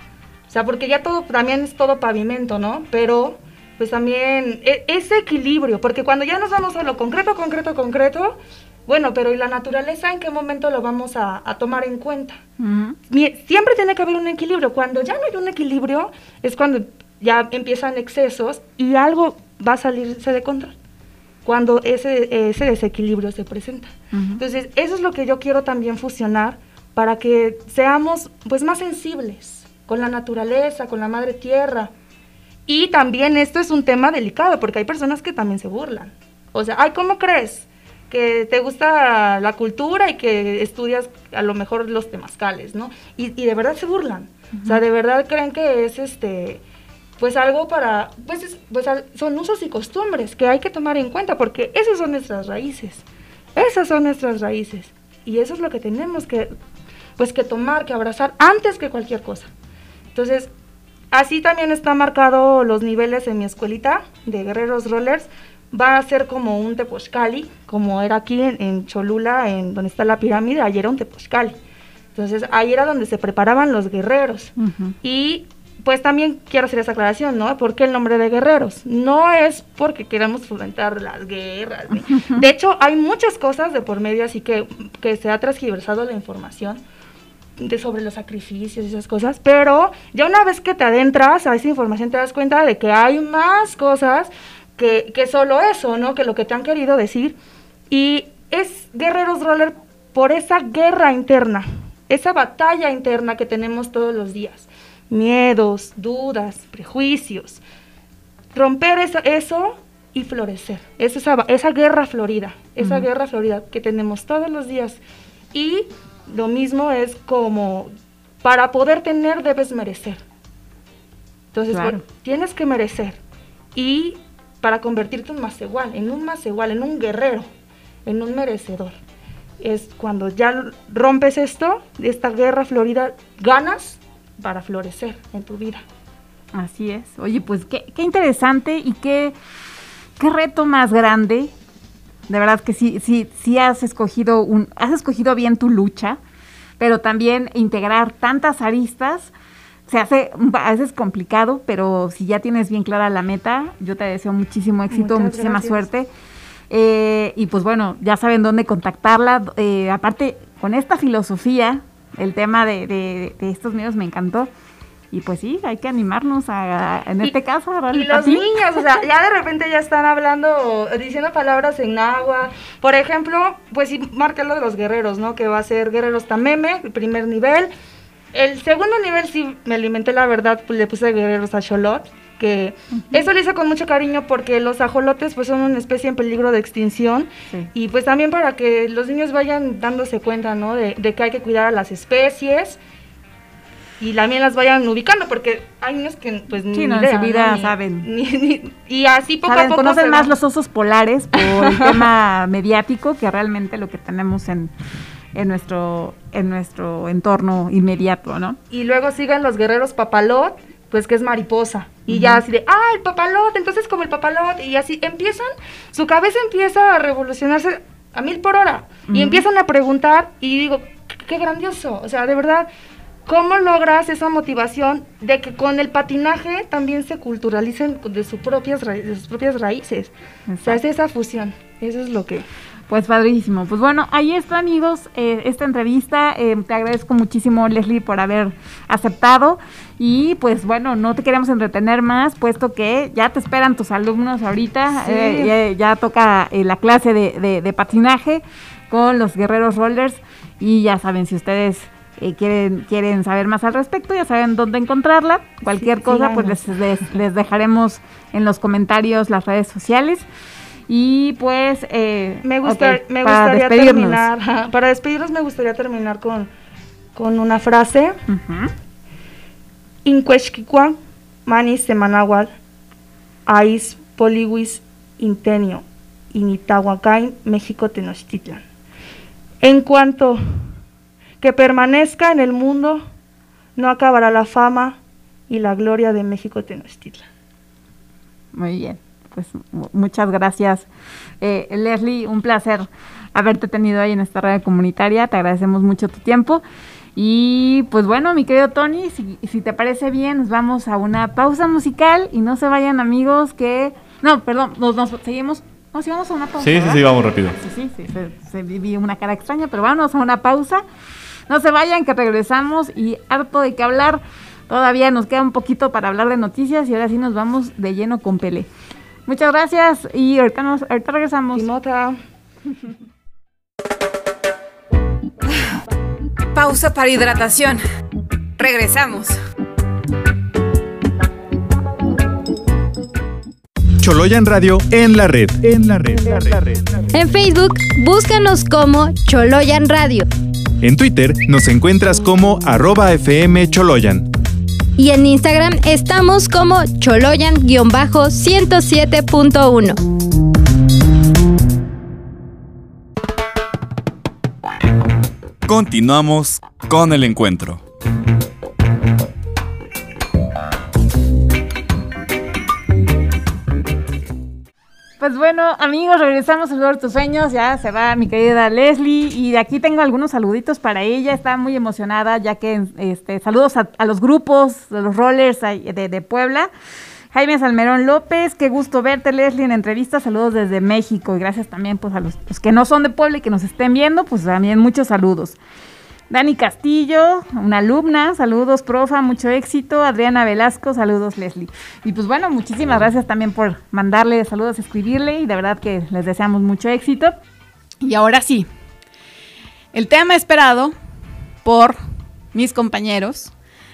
O sea, porque ya todo, también es todo pavimento, ¿no? Pero pues también e, ese equilibrio, porque cuando ya nos vamos a lo concreto, concreto, concreto, bueno, pero ¿y la naturaleza en qué momento lo vamos a, tomar en cuenta? Siempre tiene que haber un equilibrio. Cuando ya no hay un equilibrio, es cuando ya empiezan excesos y algo va a salirse de control. Cuando ese, ese desequilibrio se presenta. Entonces, eso es lo que yo quiero también fusionar para que seamos pues más sensibles con la naturaleza, con la madre tierra, y también esto es un tema delicado porque hay personas que también se burlan. O sea, ay, ¿cómo crees? Que te gusta la cultura y que estudias a lo mejor los temazcales, ¿no? Y, de verdad se burlan. O sea, de verdad creen que es este pues algo para, pues, pues son usos y costumbres que hay que tomar en cuenta porque esas son nuestras raíces, esas son nuestras raíces y eso es lo que tenemos que, pues que tomar, que abrazar antes que cualquier cosa. Entonces, Así también está marcado los niveles en mi escuelita de Guerreros Rollers. va a ser como un Tepochcali, como era aquí en, Cholula, en donde está la pirámide, ayer era un Tepochcali. Entonces ahí era donde se preparaban los guerreros. Y pues también quiero hacer esa aclaración, ¿no? ¿Por qué el nombre de guerreros? No es porque queramos fomentar las guerras. De hecho, hay muchas cosas de por medio, así que, que se ha transgiversado la información de sobre los sacrificios y esas cosas, pero ya una vez que te adentras a esa información te das cuenta de que hay más cosas que, que solo eso, ¿no? Que lo que te han querido decir. Y es Guerreros Roller por esa guerra interna, esa batalla interna que tenemos todos los días. Miedos, dudas, prejuicios. Romper eso, eso y florecer. Es esa, esa guerra florida, esa guerra florida que tenemos todos los días. Y lo mismo es como, para poder tener debes merecer. Entonces, tienes que merecer. Y para convertirte en más igual, en un más igual, en un guerrero, en un merecedor. Es cuando ya rompes esto, esta guerra florida, ganas para florecer en tu vida. Así es. Oye, pues qué, qué interesante y qué, qué reto más grande de verdad que sí, sí, sí has escogido un, has escogido bien tu lucha, pero también integrar tantas aristas se hace a veces complicado, pero si ya tienes bien clara la meta, yo te deseo muchísimo éxito, muchísima suerte. Eh, y pues bueno, ya saben dónde contactarla. Eh, aparte, con esta filosofía, el tema de, de, de estos medios me encantó. Y pues sí, hay que animarnos a, en este caso, a Y los niños, o sea, ya de repente ya están hablando, diciendo palabras en agua. Por ejemplo, pues sí, marca lo de los guerreros, ¿no? Que va a ser guerreros tameme, el primer nivel. El segundo nivel sí me alimenté, la verdad, pues le puse guerreros a Cholot que eso lo hice con mucho cariño porque los ajolotes pues son una especie en peligro de extinción y pues también para que los niños vayan dándose cuenta, ¿no? De, de, que hay que cuidar a las especies y también las vayan ubicando, porque hay niños que pues ni no, en su vida saben. y así poco a poco conocen más los osos polares por el [LAUGHS] tema mediático que realmente lo que tenemos en, en nuestro en nuestro entorno inmediato, ¿no? Y luego siguen los guerreros papalot, pues que es mariposa. Y ya así de, ah, el papalot, entonces como el papalot, y así empiezan, su cabeza empieza a revolucionarse a mil por hora. Y empiezan a preguntar, y digo, qué grandioso, o sea, de verdad, ¿Cómo logras esa motivación de que con el patinaje también se culturalicen de, sus propias de sus propias raíces? Se hace esa fusión. Eso es lo que... Pues padrísimo. Pues bueno, ahí está amigos eh, esta entrevista. Eh, te agradezco muchísimo Leslie por haber aceptado. Y pues bueno, no te queremos entretener más, puesto que ya te esperan tus alumnos ahorita. Eh, ya, toca la clase de, de patinaje con los guerreros rollers. Y ya saben, si ustedes eh, quieren, quieren saber más al respecto, ya saben dónde encontrarla. Cualquier cosa, pues les, les, dejaremos en los comentarios las redes sociales. Y pues... Eh, me, me gustaría terminar, para despedirnos me gustaría terminar con, con una frase. Uh manis semanahual, ais poliwis intenio, initahuacain, México Tenochtitlan. En cuanto que permanezca en el mundo, no acabará la fama y la gloria de México Tenochtitlan. Muy bien, pues muchas gracias. Eh, Leslie, un placer haberte tenido ahí en esta red comunitaria, te agradecemos mucho tu tiempo. Y pues bueno, mi querido Tony, si, si te parece bien, nos vamos a una pausa musical y no se vayan amigos que... No, perdón, nos, nos seguimos no, si vamos a una pausa. Sí, sí, sí, vamos rápido. Sí, sí, sí, se, se vivió una cara extraña, pero vamos a una pausa. No se vayan, que regresamos y harto de qué hablar. Todavía nos queda un poquito para hablar de noticias y ahora sí nos vamos de lleno con Pele. Muchas gracias y ahorita, nos, ahorita regresamos. [LAUGHS] Pausa para hidratación. Regresamos. Choloyan Radio en la red. En la red. En, la red. en Facebook, búscanos como Choloyan Radio. En Twitter nos encuentras como arroba FM Choloyan. Y en Instagram estamos como Choloyan-107.1. Continuamos con el encuentro. Pues bueno, amigos, regresamos a de tus sueños. Ya se va mi querida Leslie. Y de aquí tengo algunos saluditos para ella. Está muy emocionada, ya que este, saludos a, los grupos de los rollers de, de Puebla. Jaime Salmerón López, qué gusto verte, Leslie, en entrevista. Saludos desde México y gracias también pues, a los, que no son de Puebla y que nos estén viendo, pues también muchos saludos. Dani Castillo, una alumna, saludos, profa, mucho éxito. Adriana Velasco, saludos, Leslie. Y pues bueno, muchísimas gracias también por mandarle saludos, escribirle y de verdad que les deseamos mucho éxito. Y ahora sí, el tema esperado por mis compañeros,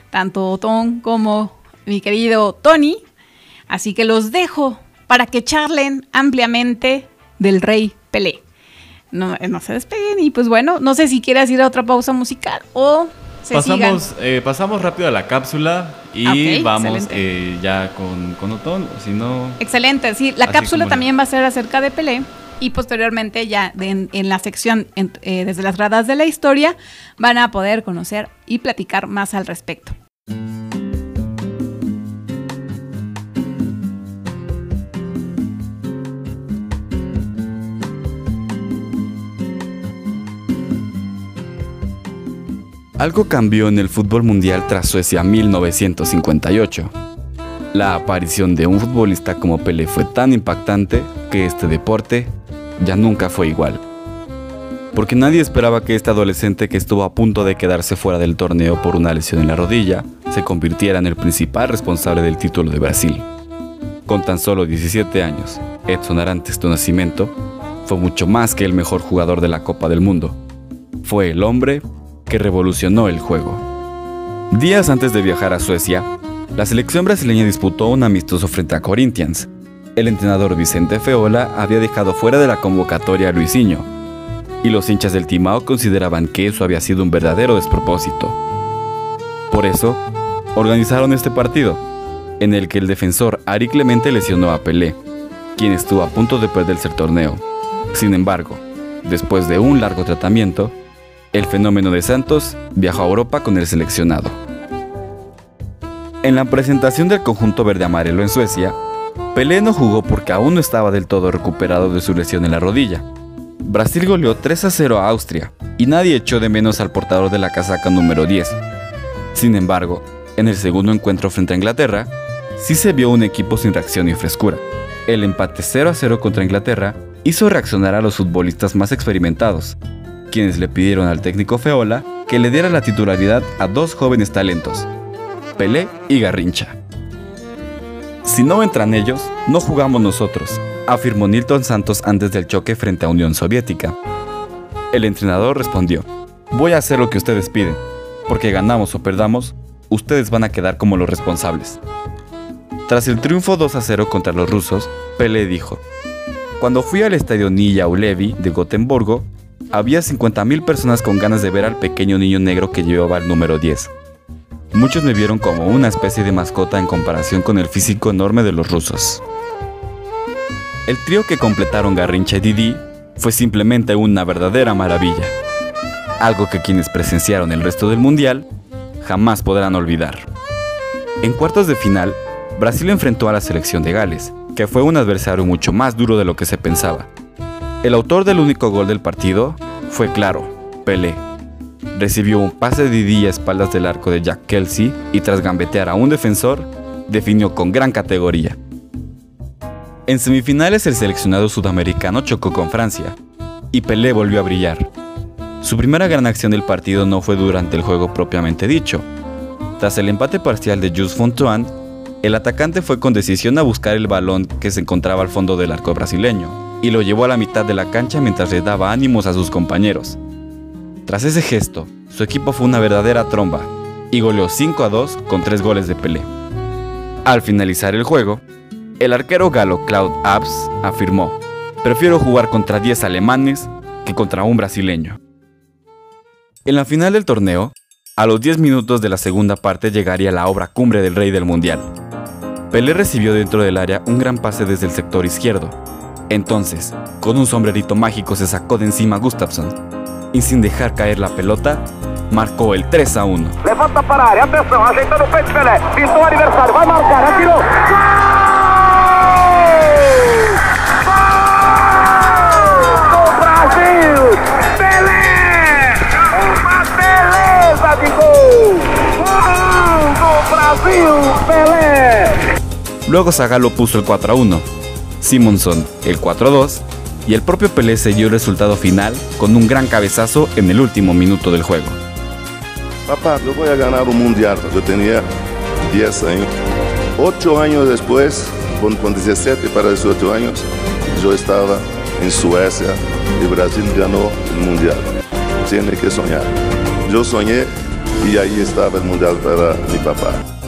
tanto Tom como mi querido Tony, Así que los dejo para que charlen ampliamente del rey Pelé. No, eh, no se despeguen. Y pues bueno, no sé si quieres ir a otra pausa musical o se pasamos, eh, pasamos rápido a la cápsula y vamos eh, ya con, con Otón, si no... Excelente, sí, la cápsula también va a ser acerca de Pelé y posteriormente ya en, la sección desde las gradas de la historia van a poder conocer y platicar más al respecto. Algo cambió en el fútbol mundial tras Suecia 1958. La aparición de un futbolista como Pelé fue tan impactante que este deporte ya nunca fue igual. Porque nadie esperaba que este adolescente que estuvo a punto de quedarse fuera del torneo por una lesión en la rodilla se convirtiera en el principal responsable del título de Brasil. Con tan solo 17 años, Edson Arantes de nacimiento fue mucho más que el mejor jugador de la Copa del Mundo. Fue el hombre que revolucionó el juego. Días antes de viajar a Suecia, la selección brasileña disputó un amistoso frente a Corinthians. El entrenador Vicente Feola había dejado fuera de la convocatoria a Luisinho, y los hinchas del Timao consideraban que eso había sido un verdadero despropósito. Por eso, organizaron este partido, en el que el defensor Ari Clemente lesionó a Pelé, quien estuvo a punto de perderse el torneo. Sin embargo, después de un largo tratamiento, el fenómeno de Santos viajó a Europa con el seleccionado. En la presentación del conjunto verde amarelo en Suecia, Pelé no jugó porque aún no estaba del todo recuperado de su lesión en la rodilla. Brasil goleó 3 a 0 a Austria y nadie echó de menos al portador de la casaca número 10. Sin embargo, en el segundo encuentro frente a Inglaterra, sí se vio un equipo sin reacción y frescura. El empate 0 a 0 contra Inglaterra hizo reaccionar a los futbolistas más experimentados, quienes le pidieron al técnico Feola que le diera la titularidad a dos jóvenes talentos, Pelé y Garrincha. Si no entran ellos, no jugamos nosotros, afirmó Nilton Santos antes del choque frente a Unión Soviética. El entrenador respondió, voy a hacer lo que ustedes piden, porque ganamos o perdamos, ustedes van a quedar como los responsables. Tras el triunfo 2 a 0 contra los rusos, Pelé dijo, cuando fui al estadio Nilla Ulevi de Gotemburgo, había 50.000 personas con ganas de ver al pequeño niño negro que llevaba el número 10. Muchos me vieron como una especie de mascota en comparación con el físico enorme de los rusos. El trío que completaron Garrincha y Didi fue simplemente una verdadera maravilla. Algo que quienes presenciaron el resto del mundial jamás podrán olvidar. En cuartos de final, Brasil enfrentó a la selección de Gales, que fue un adversario mucho más duro de lo que se pensaba. El autor del único gol del partido fue claro, Pelé. Recibió un pase de Didi a espaldas del arco de Jack Kelsey y tras gambetear a un defensor, definió con gran categoría. En semifinales el seleccionado sudamericano chocó con Francia y Pelé volvió a brillar. Su primera gran acción del partido no fue durante el juego propiamente dicho. Tras el empate parcial de Jules Fontoine, el atacante fue con decisión a buscar el balón que se encontraba al fondo del arco brasileño y lo llevó a la mitad de la cancha mientras le daba ánimos a sus compañeros. Tras ese gesto, su equipo fue una verdadera tromba y goleó 5 a 2 con 3 goles de Pelé. Al finalizar el juego, el arquero galo Claude Abs afirmó, prefiero jugar contra 10 alemanes que contra un brasileño. En la final del torneo, a los 10 minutos de la segunda parte llegaría la obra cumbre del rey del mundial. Pelé recibió dentro del área un gran pase desde el sector izquierdo, entonces, con un sombrerito mágico se sacó de encima a Gustafsson y sin dejar caer la pelota, marcó el 3 a 1. Levanta para área, atenção, ajeitando o peito Pelé, pintou o adversário, vai marcar, atirou. Gol! Luego Zagallo puso el 4 a 1, Simonson el 4 a 2 y el propio Pelé selló el resultado final con un gran cabezazo en el último minuto del juego. Papá, yo voy a ganar un mundial. Yo tenía 10 años. 8 años después, con, con 17 para 18 años, yo estaba en Suecia y Brasil ganó el mundial. Tiene que soñar. Yo soñé y ahí estaba el mundial para mi papá.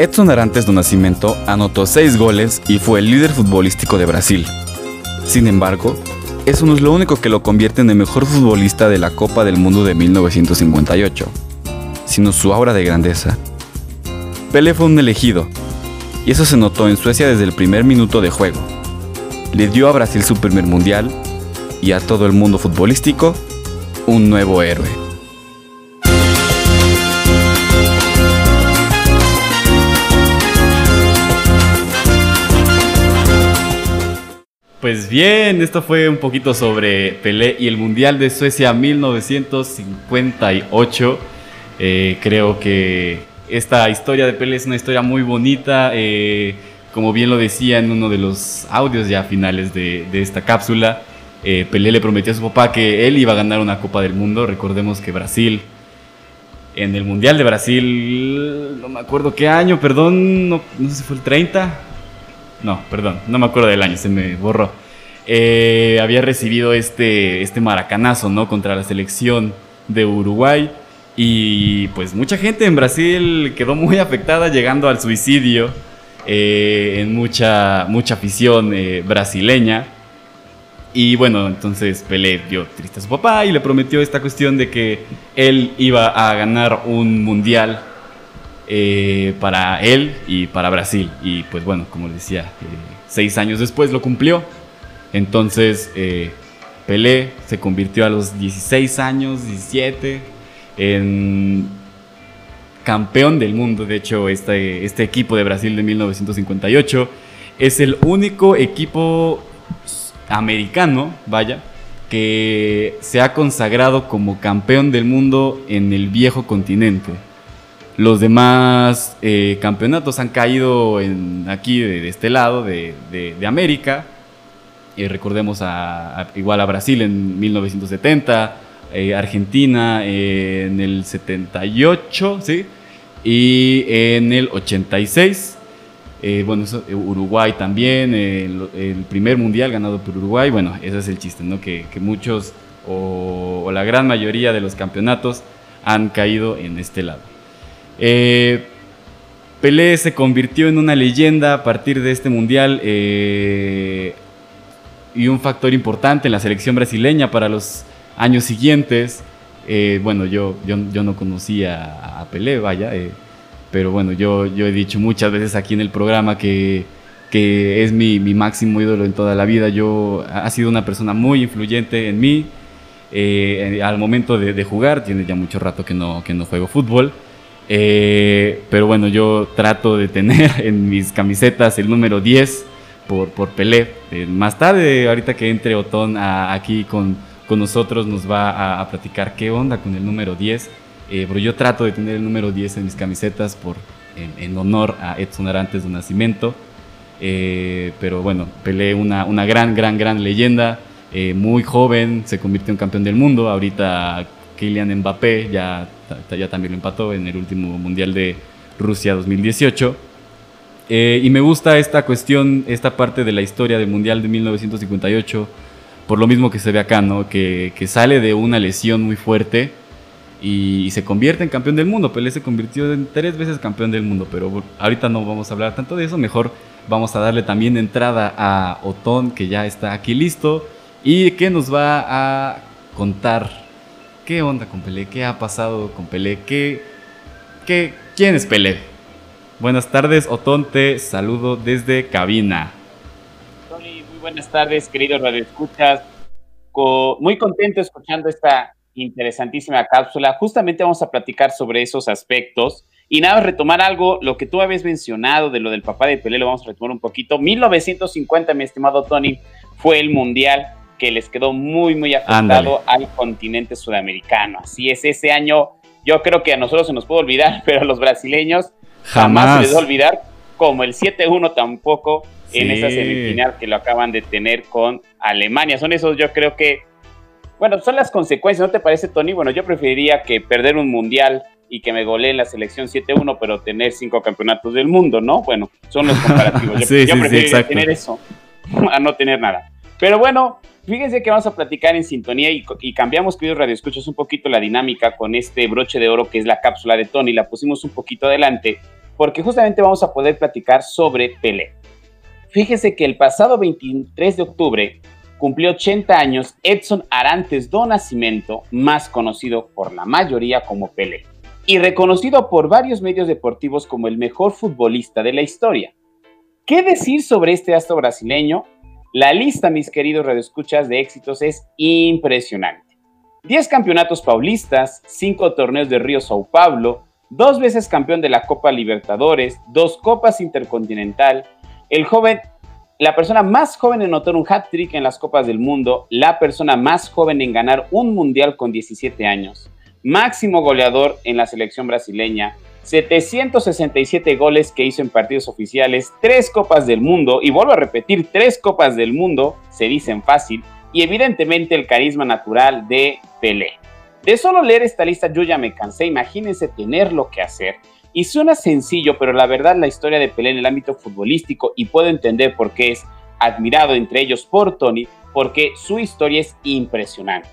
Edson Arantes do Nascimento anotó 6 goles y fue el líder futbolístico de Brasil. Sin embargo, eso no es lo único que lo convierte en el mejor futbolista de la Copa del Mundo de 1958, sino su aura de grandeza. Pelé fue un elegido, y eso se notó en Suecia desde el primer minuto de juego. Le dio a Brasil su primer mundial y a todo el mundo futbolístico un nuevo héroe. Pues bien, esto fue un poquito sobre Pelé y el Mundial de Suecia 1958. Eh, creo que esta historia de Pelé es una historia muy bonita. eh, como bien lo decía en uno de los audios ya finales de, esta cápsula, eh, Pelé le prometió a su papá que él iba a ganar una Copa del Mundo. Recordemos que Brasil, en el Mundial de Brasil, no me acuerdo qué año, perdón, no, no sé si fue el 30. No, perdón, no me acuerdo del año, se me borró. Eh, había recibido este, este maracanazo, ¿no? Contra la selección de Uruguay. Y pues mucha gente en Brasil quedó muy afectada, llegando al suicidio eh, en mucha, mucha afición eh, brasileña. Y bueno, entonces Pelé dio triste a su papá y le prometió esta cuestión de que él iba a ganar un mundial eh, para él y para Brasil. Y pues bueno, como decía, eh, seis años después lo cumplió. Entonces eh, Pelé se convirtió a los 16 años, 17, en campeón del mundo. De hecho, este, este equipo de Brasil de 1958 es el único equipo americano, vaya, que se ha consagrado como campeón del mundo en el viejo continente. Los demás eh, campeonatos han caído en, aquí de, este lado de, América. Eh, recordemos a, igual a Brasil en 1970, eh, Argentina en el 78, ¿sí? Y en el 86. eh, bueno, Uruguay también, el, primer mundial ganado por Uruguay. Bueno, ese es el chiste, ¿no? Que, muchos o la gran mayoría de los campeonatos han caído en este lado. Eh, Pelé se convirtió en una leyenda a partir de este mundial eh, y un factor importante en la selección brasileña para los años siguientes. Eh, bueno, yo, yo, yo no conocía a Pelé, vaya, pero bueno, yo, yo he dicho muchas veces aquí en el programa que, que es mi, mi máximo ídolo en toda la vida. Yo, ha sido una persona muy influyente en mí. al momento de, de jugar, tiene ya mucho rato que no, que no juego fútbol. Eh, pero bueno, yo trato de tener [LAUGHS] en mis camisetas el número 10 por, por Pelé. Eh, más tarde, ahorita que entre Otón a- aquí con, con nosotros, nos va a, a platicar qué onda con el número 10. Eh, pero yo trato de tener el número 10 en mis camisetas por, en, en honor a Edson Arantes de Nacimiento. Eh, pero bueno, Pelé, una, una gran, gran, gran leyenda. eh, muy joven, se convirtió en campeón del mundo. Ahorita Kylian Mbappé ya, ya también lo empató en el último Mundial de Rusia 2018. Eh, y me gusta esta cuestión, esta parte de la historia del Mundial de 1958, por lo mismo que se ve acá, ¿no? Que, que sale de una lesión muy fuerte y, se convierte en campeón del mundo. Pelé se convirtió en tres veces campeón del mundo, pero ahorita no vamos a hablar tanto de eso, mejor vamos a darle también entrada a Otón, que ya está aquí listo y que nos va a contar qué onda con Pelé, qué ha pasado con Pelé, qué, qué, quién es Pelé. Buenas tardes, Otón, te saludo desde cabina. Tony, muy buenas tardes, queridos radioescuchas. Co- muy contento escuchando esta interesantísima cápsula. Justamente vamos a platicar sobre esos aspectos. Y nada, retomar algo, lo que tú habías mencionado de lo del papá de Pelé, lo vamos a retomar un poquito. 1950, mi estimado Tony, fue el mundial que les quedó muy, muy afectado al continente sudamericano. Así es, ese año yo creo que a nosotros se nos puede olvidar, [LAUGHS] pero a los brasileños jamás, se les va a olvidar, como el 7-1 tampoco en esa semifinal que lo acaban de tener con Alemania. Son esos, yo creo que, bueno, son las consecuencias, ¿no te parece, Tony? Bueno, yo preferiría que perder un mundial y que me golee en la selección 7-1, pero tener cinco campeonatos del mundo, ¿no? Bueno, son los comparativos. [LAUGHS] Yo, yo preferiría tener eso [LAUGHS] a no tener nada. Pero bueno, fíjense que vamos a platicar en sintonía y, cambiamos, queridos radioescuchos, un poquito la dinámica con este broche de oro que es la cápsula de Tony. La pusimos un poquito adelante porque justamente vamos a poder platicar sobre Pelé. Fíjese que el pasado 23 de octubre cumplió 80 años Edson Arantes do Nascimento, más conocido por la mayoría como Pelé y reconocido por varios medios deportivos como el mejor futbolista de la historia. ¿Qué decir sobre este astro brasileño? La lista, mis queridos radioescuchas, de éxitos es impresionante. 10 campeonatos paulistas, 5 torneos de Río Sao Paulo, dos veces campeón de la Copa Libertadores, dos Copas Intercontinental, el joven, la persona más joven en anotar un hat-trick en las Copas del Mundo, la persona más joven en ganar un Mundial con 17 años, máximo goleador en la selección brasileña, 767 goles que hizo en partidos oficiales, tres Copas del Mundo, y vuelvo a repetir, tres Copas del Mundo, se dicen fácil, y evidentemente el carisma natural de Pelé. De solo leer esta lista yo ya me cansé, imagínense tener lo que hacer. Y suena sencillo, pero la verdad la historia de Pelé en el ámbito futbolístico, y puedo entender por qué es admirado entre ellos por Tony, porque su historia es impresionante.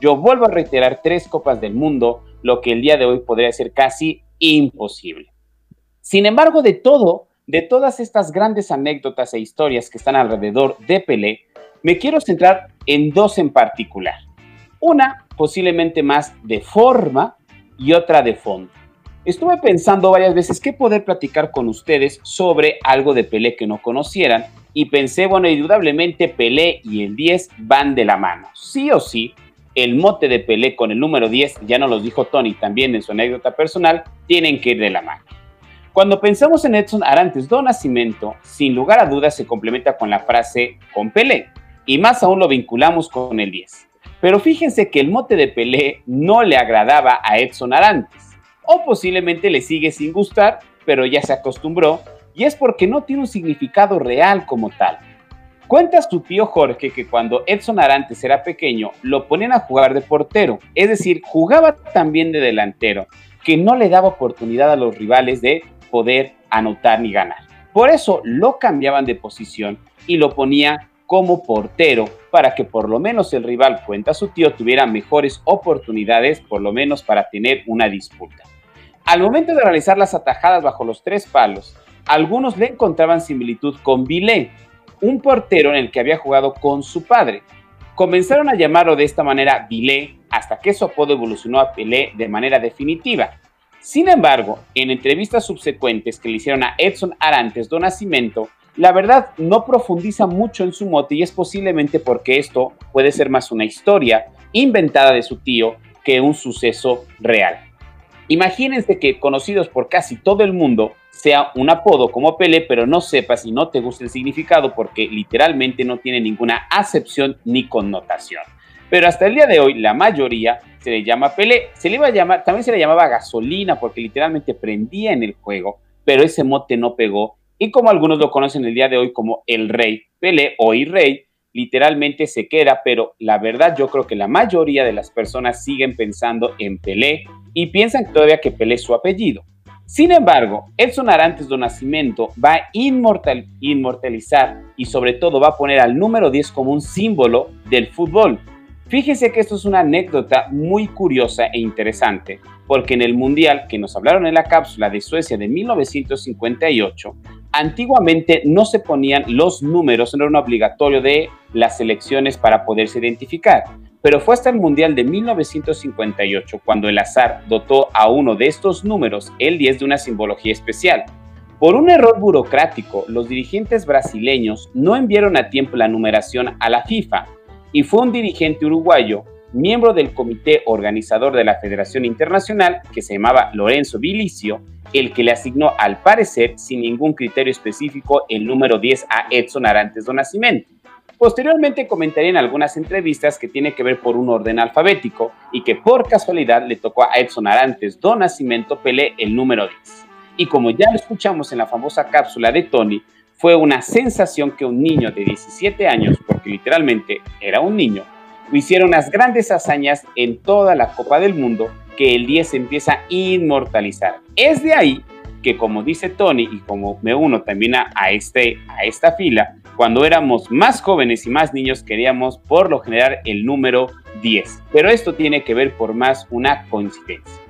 Yo vuelvo a reiterar tres copas del mundo, lo que el día de hoy podría ser casi imposible. Sin embargo, de todo, de todas estas grandes anécdotas e historias que están alrededor de Pelé, me quiero centrar en dos en particular. Una posiblemente más de forma y otra de fondo. Estuve pensando varias veces qué poder platicar con ustedes sobre algo de Pelé que no conocieran y pensé, bueno, indudablemente Pelé y el 10 van de la mano. Sí o sí, el mote de Pelé con el número 10, ya nos lo dijo Tony también en su anécdota personal, tienen que ir de la mano. Cuando pensamos en Edson Arantes do Nascimento, sin lugar a dudas se complementa con la frase con Pelé, y más aún lo vinculamos con el 10. Pero fíjense que el mote de Pelé no le agradaba a Edson Arantes, o posiblemente le sigue sin gustar, pero ya se acostumbró, y es porque no tiene un significado real como tal. Cuenta su tío Jorge que cuando Edson Arantes era pequeño, lo ponían a jugar de portero, es decir, jugaba también de delantero, que no le daba oportunidad a los rivales de poder anotar ni ganar. Por eso lo cambiaban de posición y lo ponía como portero para que por lo menos el rival, cuenta su tío, tuviera mejores oportunidades, por lo menos para tener una disputa. Al momento de realizar las atajadas bajo los tres palos, algunos le encontraban similitud con Vilé, un portero en el que había jugado con su padre. Comenzaron a llamarlo de esta manera Vilé hasta que su apodo evolucionó a Pelé de manera definitiva. Sin embargo, en entrevistas subsecuentes que le hicieron a Edson Arantes do Nascimento, la verdad no profundiza mucho en su mote y es posiblemente porque esto puede ser más una historia inventada de su tío que un suceso real. Imagínense que conocidos por casi todo el mundo sea un apodo como Pele, pero no sepas y no te gusta el significado porque literalmente no tiene ninguna acepción ni connotación. Pero hasta el día de hoy la mayoría se le llama Pele, se le iba también se le llamaba gasolina porque literalmente prendía en el juego, pero ese mote no pegó y como algunos lo conocen el día de hoy como el rey Pele o rey, literalmente se queda, pero la verdad yo creo que la mayoría de las personas siguen pensando en Pelé y piensan todavía que Pelé es su apellido. Sin embargo, Edson Arantes do Nascimento va a inmortalizar y sobre todo va a poner al número 10 como un símbolo del fútbol. Fíjense que esto es una anécdota muy curiosa e interesante, porque en el Mundial que nos hablaron en la cápsula de Suecia de 1958, antiguamente no se ponían los números, no era un obligatorio de las selecciones para poderse identificar pero fue hasta el Mundial de 1958 cuando el azar dotó a uno de estos números, el 10, de una simbología especial. Por un error burocrático, los dirigentes brasileños no enviaron a tiempo la numeración a la FIFA y fue un dirigente uruguayo, miembro del comité organizador de la Federación Internacional, que se llamaba Lorenzo Vilicio, el que le asignó al parecer sin ningún criterio específico el número 10 a Edson Arantes do Nascimento. Posteriormente comentaría en algunas entrevistas que tiene que ver por un orden alfabético y que por casualidad le tocó a Edson Arantes do Nascimento Pelé el número 10. Y como ya lo escuchamos en la famosa cápsula de Tony, fue una sensación que un niño de 17 años, porque literalmente era un niño, hiciera unas grandes hazañas en toda la Copa del Mundo que el 10 empieza a inmortalizar. Es de ahí que, como dice Tony, y como me uno también a, este, a esta fila, cuando éramos más jóvenes y más niños queríamos por lo general el número 10. Pero esto tiene que ver por más una coincidencia.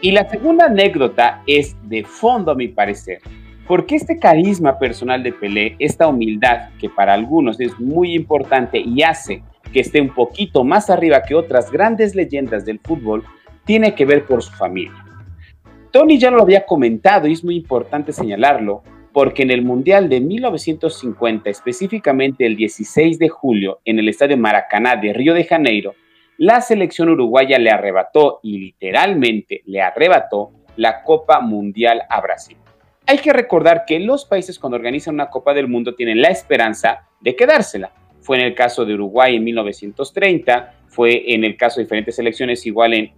Y la segunda anécdota es de fondo a mi parecer, porque este carisma personal de Pelé, esta humildad que para algunos es muy importante y hace que esté un poquito más arriba que otras grandes leyendas del fútbol, tiene que ver por su familia. Tony ya lo había comentado y es muy importante señalarlo, porque en el Mundial de 1950, específicamente el 16 de julio, en el Estadio Maracaná de Río de Janeiro, la selección uruguaya le arrebató y literalmente le arrebató la Copa Mundial a Brasil. Hay que recordar que los países cuando organizan una Copa del Mundo tienen la esperanza de quedársela. Fue en el caso de Uruguay en 1930, fue en el caso de diferentes selecciones igual en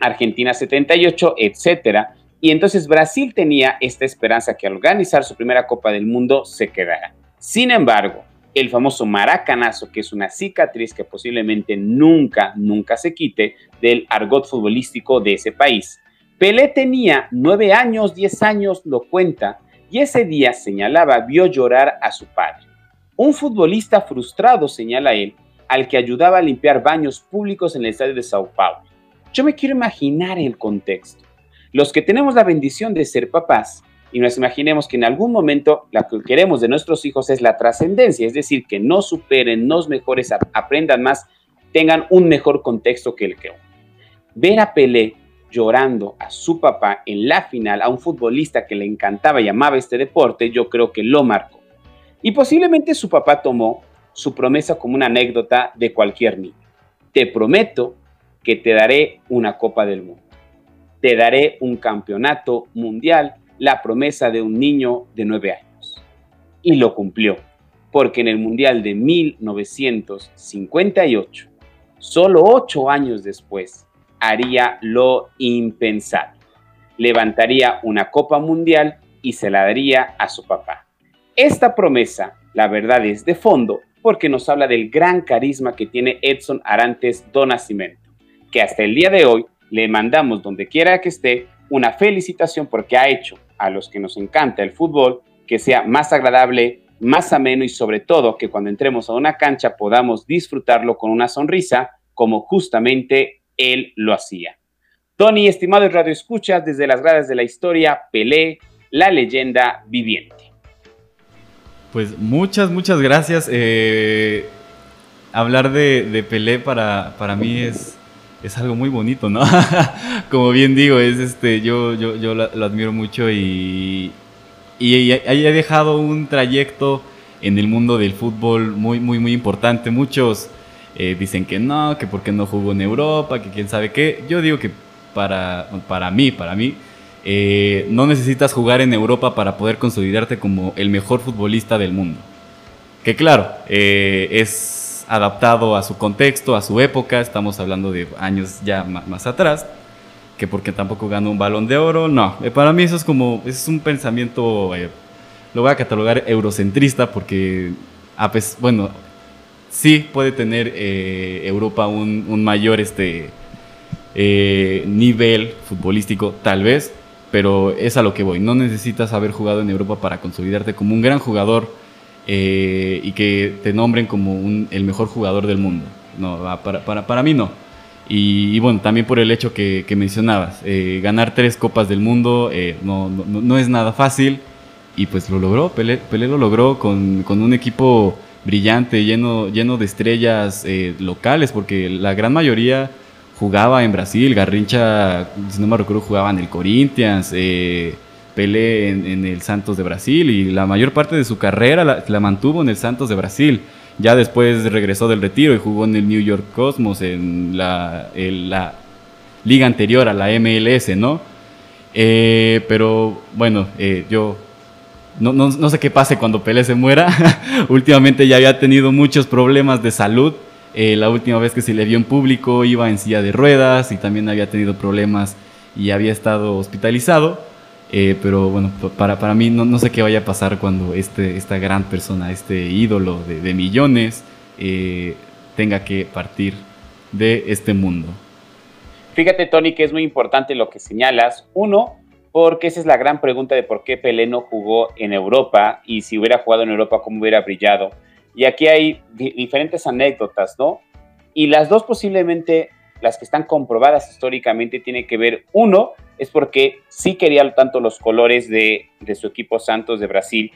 Argentina 78, etcétera. Y entonces Brasil tenía esta esperanza que al organizar su primera Copa del Mundo se quedara. Sin embargo, el famoso maracanazo, que es una cicatriz que posiblemente nunca, nunca se quite del argot futbolístico de ese país. Pelé tenía nueve años, diez años, lo cuenta, y ese día señalaba vio llorar a su padre. Un futbolista frustrado, señala él, al que ayudaba a limpiar baños públicos en el estadio de Sao Paulo. Yo me quiero imaginar el contexto. Los que tenemos la bendición de ser papás y nos imaginemos que en algún momento lo que queremos de nuestros hijos es la trascendencia, es decir, que no superen, nos mejores, aprendan más, tengan un mejor contexto que el que uno. Ver a Pelé llorando a su papá en la final, a un futbolista que le encantaba y amaba este deporte, yo creo que lo marcó. Y posiblemente su papá tomó su promesa como una anécdota de cualquier niño. Te prometo que te daré una Copa del Mundo te daré un campeonato mundial, la promesa de un niño de nueve años. Y lo cumplió, porque en el Mundial de 1958, solo ocho años después, haría lo impensable. Levantaría una Copa Mundial y se la daría a su papá. Esta promesa, la verdad es de fondo, porque nos habla del gran carisma que tiene Edson Arantes do Nascimento, que hasta el día de hoy le mandamos donde quiera que esté una felicitación porque ha hecho a los que nos encanta el fútbol que sea más agradable, más ameno y sobre todo que cuando entremos a una cancha podamos disfrutarlo con una sonrisa como justamente él lo hacía. Tony, estimado Radio Escuchas, desde las gradas de la historia, Pelé, la leyenda viviente. Pues muchas, muchas gracias. Eh, hablar de, de Pelé para, para mí es, es algo muy bonito, ¿no? [LAUGHS] Como bien digo, es este, yo, yo, yo lo, admiro mucho y, y, ha dejado un trayecto en el mundo del fútbol muy, muy, muy importante. Muchos eh, dicen que no, que porque no jugó en Europa, que quién sabe qué. Yo digo que para, para mí, para mí, eh, no necesitas jugar en Europa para poder consolidarte como el mejor futbolista del mundo. Que claro, eh, es adaptado a su contexto, a su época, estamos hablando de años ya más atrás, que porque tampoco ganó un balón de oro, no, eh, para mí eso es como, es un pensamiento, eh, lo voy a catalogar eurocentrista porque, ah, pues, bueno, sí puede tener eh, Europa un, mayor este, nivel futbolístico, tal vez, pero es a lo que voy, no necesitas haber jugado en Europa para consolidarte como un gran jugador, eh, y que te nombren como el mejor jugador del mundo. No, para, para, para mí no. Y, bueno, también por el hecho que, mencionabas, eh, ganar tres copas del mundo eh, no, no, no, es nada fácil y pues lo logró, Pelé, Pelé lo logró con, con, un equipo brillante, lleno, lleno de estrellas locales, porque la gran mayoría jugaba en Brasil, Garrincha, si no me recuerdo, jugaba en el Corinthians, Pelé en, el Santos de Brasil y la mayor parte de su carrera la, mantuvo en el Santos de Brasil. Ya después regresó del retiro y jugó en el New York Cosmos, en la, la liga anterior a la MLS, ¿no? Eh, pero bueno, eh, yo no, no, no, sé qué pase cuando Pelé se muera. [LAUGHS] Últimamente ya había tenido muchos problemas de salud. Eh, la última vez que se le vio en público iba en silla de ruedas y también había tenido problemas y había estado hospitalizado. Eh, pero bueno, para, para mí no, no, sé qué vaya a pasar cuando este, esta gran persona, este ídolo de, millones, eh, tenga que partir de este mundo. Fíjate, Tony, que es muy importante lo que señalas. Uno, porque esa es la gran pregunta de por qué Pelé no jugó en Europa y si hubiera jugado en Europa, cómo hubiera brillado. Y aquí hay diferentes anécdotas, ¿no? Y las dos posiblemente, las que están comprobadas históricamente, tienen que ver, uno, es porque sí quería tanto los colores de, de su equipo Santos de Brasil,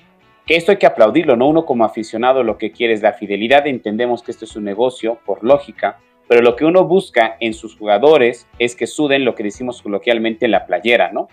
que esto hay que aplaudirlo, ¿no? Uno como aficionado lo que quiere es la fidelidad, entendemos que esto es un negocio, por lógica, pero lo que uno busca en sus jugadores es que suden lo que decimos coloquialmente en la playera, ¿no?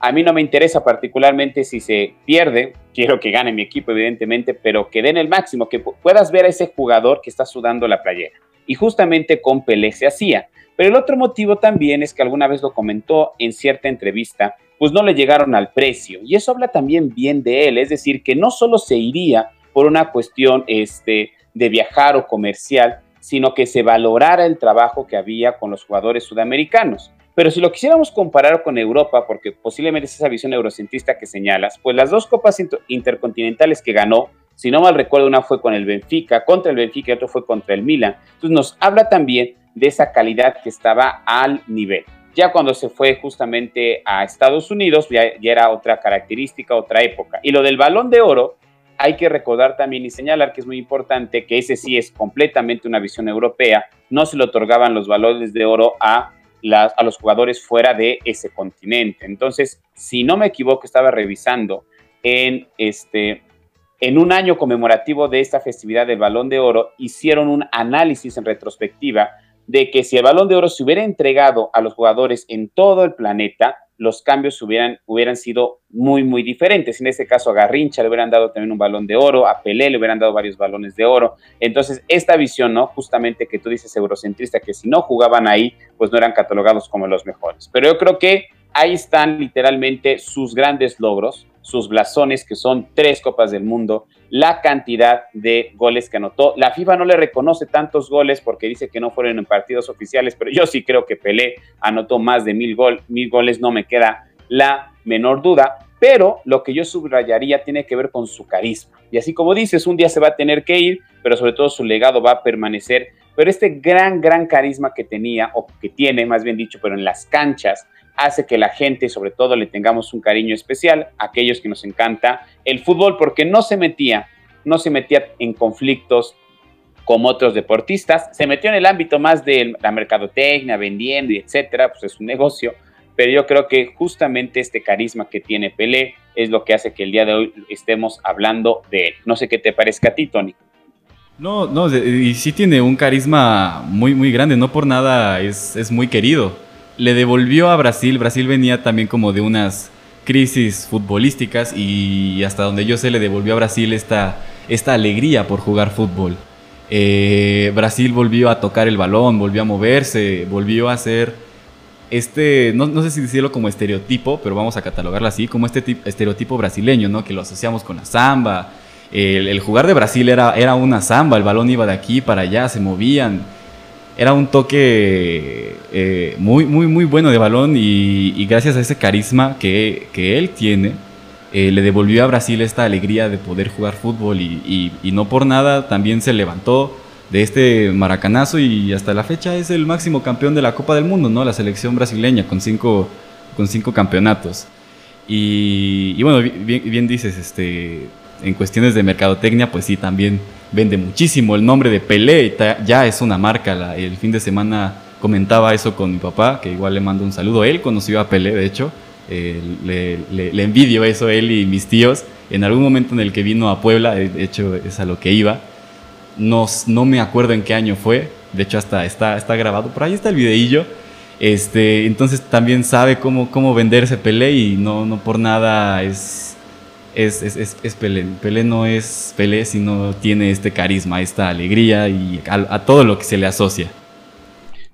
A mí no me interesa particularmente si se pierde, quiero que gane mi equipo evidentemente, pero que den el máximo, que puedas ver a ese jugador que está sudando la playera. Y justamente con Pelé se hacía. Pero el otro motivo también es que alguna vez lo comentó en cierta entrevista, pues no le llegaron al precio. Y eso habla también bien de él, es decir, que no solo se iría por una cuestión este, de viajar o comercial, sino que se valorara el trabajo que había con los jugadores sudamericanos. Pero si lo quisiéramos comparar con Europa, porque posiblemente es esa visión eurocentrista que señalas, pues las dos copas intercontinentales que ganó, si no mal recuerdo, una fue con el Benfica, contra el Benfica y otra fue contra el Milan. Entonces nos habla también de esa calidad que estaba al nivel. Ya cuando se fue justamente a Estados Unidos, ya, ya era otra característica, otra época. Y lo del balón de oro, hay que recordar también y señalar que es muy importante que ese sí es completamente una visión europea. No se le otorgaban los balones de oro a a los jugadores fuera de ese continente. Entonces, si no me equivoco, estaba revisando en este en un año conmemorativo de esta festividad del Balón de Oro, hicieron un análisis en retrospectiva de que si el Balón de Oro se hubiera entregado a los jugadores en todo el planeta, los cambios hubieran, hubieran sido muy, muy diferentes. En este caso, a Garrincha le hubieran dado también un balón de oro, a Pelé le hubieran dado varios balones de oro. Entonces, esta visión, ¿no? Justamente que tú dices eurocentrista, que si no jugaban ahí, pues no eran catalogados como los mejores. Pero yo creo que ahí están literalmente sus grandes logros, sus blasones, que son tres Copas del Mundo, la cantidad de goles que anotó. La FIFA no le reconoce tantos goles porque dice que no fueron en partidos oficiales, pero yo sí creo que Pelé anotó más de mil, gol, mil goles, no me queda la menor duda. Pero lo que yo subrayaría tiene que ver con su carisma. Y así como dices, un día se va a tener que ir, pero sobre todo su legado va a permanecer. Pero este gran, gran carisma que tenía, o que tiene, más bien dicho, pero en las canchas, hace que la gente, sobre todo, le tengamos un cariño especial a aquellos que nos encanta el fútbol, porque no se metía, no se metía en conflictos como otros deportistas, se metió en el ámbito más de la mercadotecnia, vendiendo y etcétera, pues es un negocio, pero yo creo que justamente este carisma que tiene Pelé es lo que hace que el día de hoy estemos hablando de él. No sé qué te parezca a ti, Tony. No, no, y sí tiene un carisma muy, muy grande, no por nada es, es muy querido le devolvió a Brasil. Brasil venía también como de unas crisis futbolísticas y hasta donde yo sé le devolvió a Brasil esta, esta alegría por jugar fútbol. Eh, Brasil volvió a tocar el balón, volvió a moverse, volvió a ser este, no, no, sé si decirlo como estereotipo, pero vamos a catalogarlo así, como este estereotipo brasileño, ¿no? Que lo asociamos con la samba. El, el, jugar de Brasil era, era una samba, el balón iba de aquí para allá, se movían era un toque eh, muy, muy, muy bueno de balón y, gracias a ese carisma que, él tiene, eh, le devolvió a Brasil esta alegría de poder jugar fútbol y, no por nada también se levantó de este maracanazo y hasta la fecha es el máximo campeón de la Copa del Mundo, ¿no? La selección brasileña con cinco, con cinco campeonatos. Y, bueno, bien, bien dices, este, en cuestiones de mercadotecnia, pues sí, también vende muchísimo. El nombre de Pelé ya es una marca. el fin de semana comentaba eso con mi papá, que igual le mando un saludo. Él conoció a Pelé, de hecho. Eh, le, envidio eso él y mis tíos. En algún momento en el que vino a Puebla, de hecho es a lo que iba. No, no me acuerdo en qué año fue. De hecho, hasta está, está grabado. Por ahí está el videillo. Este, entonces también sabe cómo, cómo venderse Pelé y no, no por nada es es, Pelé. Pelé no es Pelé, sino tiene este carisma, esta alegría y a, todo lo que se le asocia.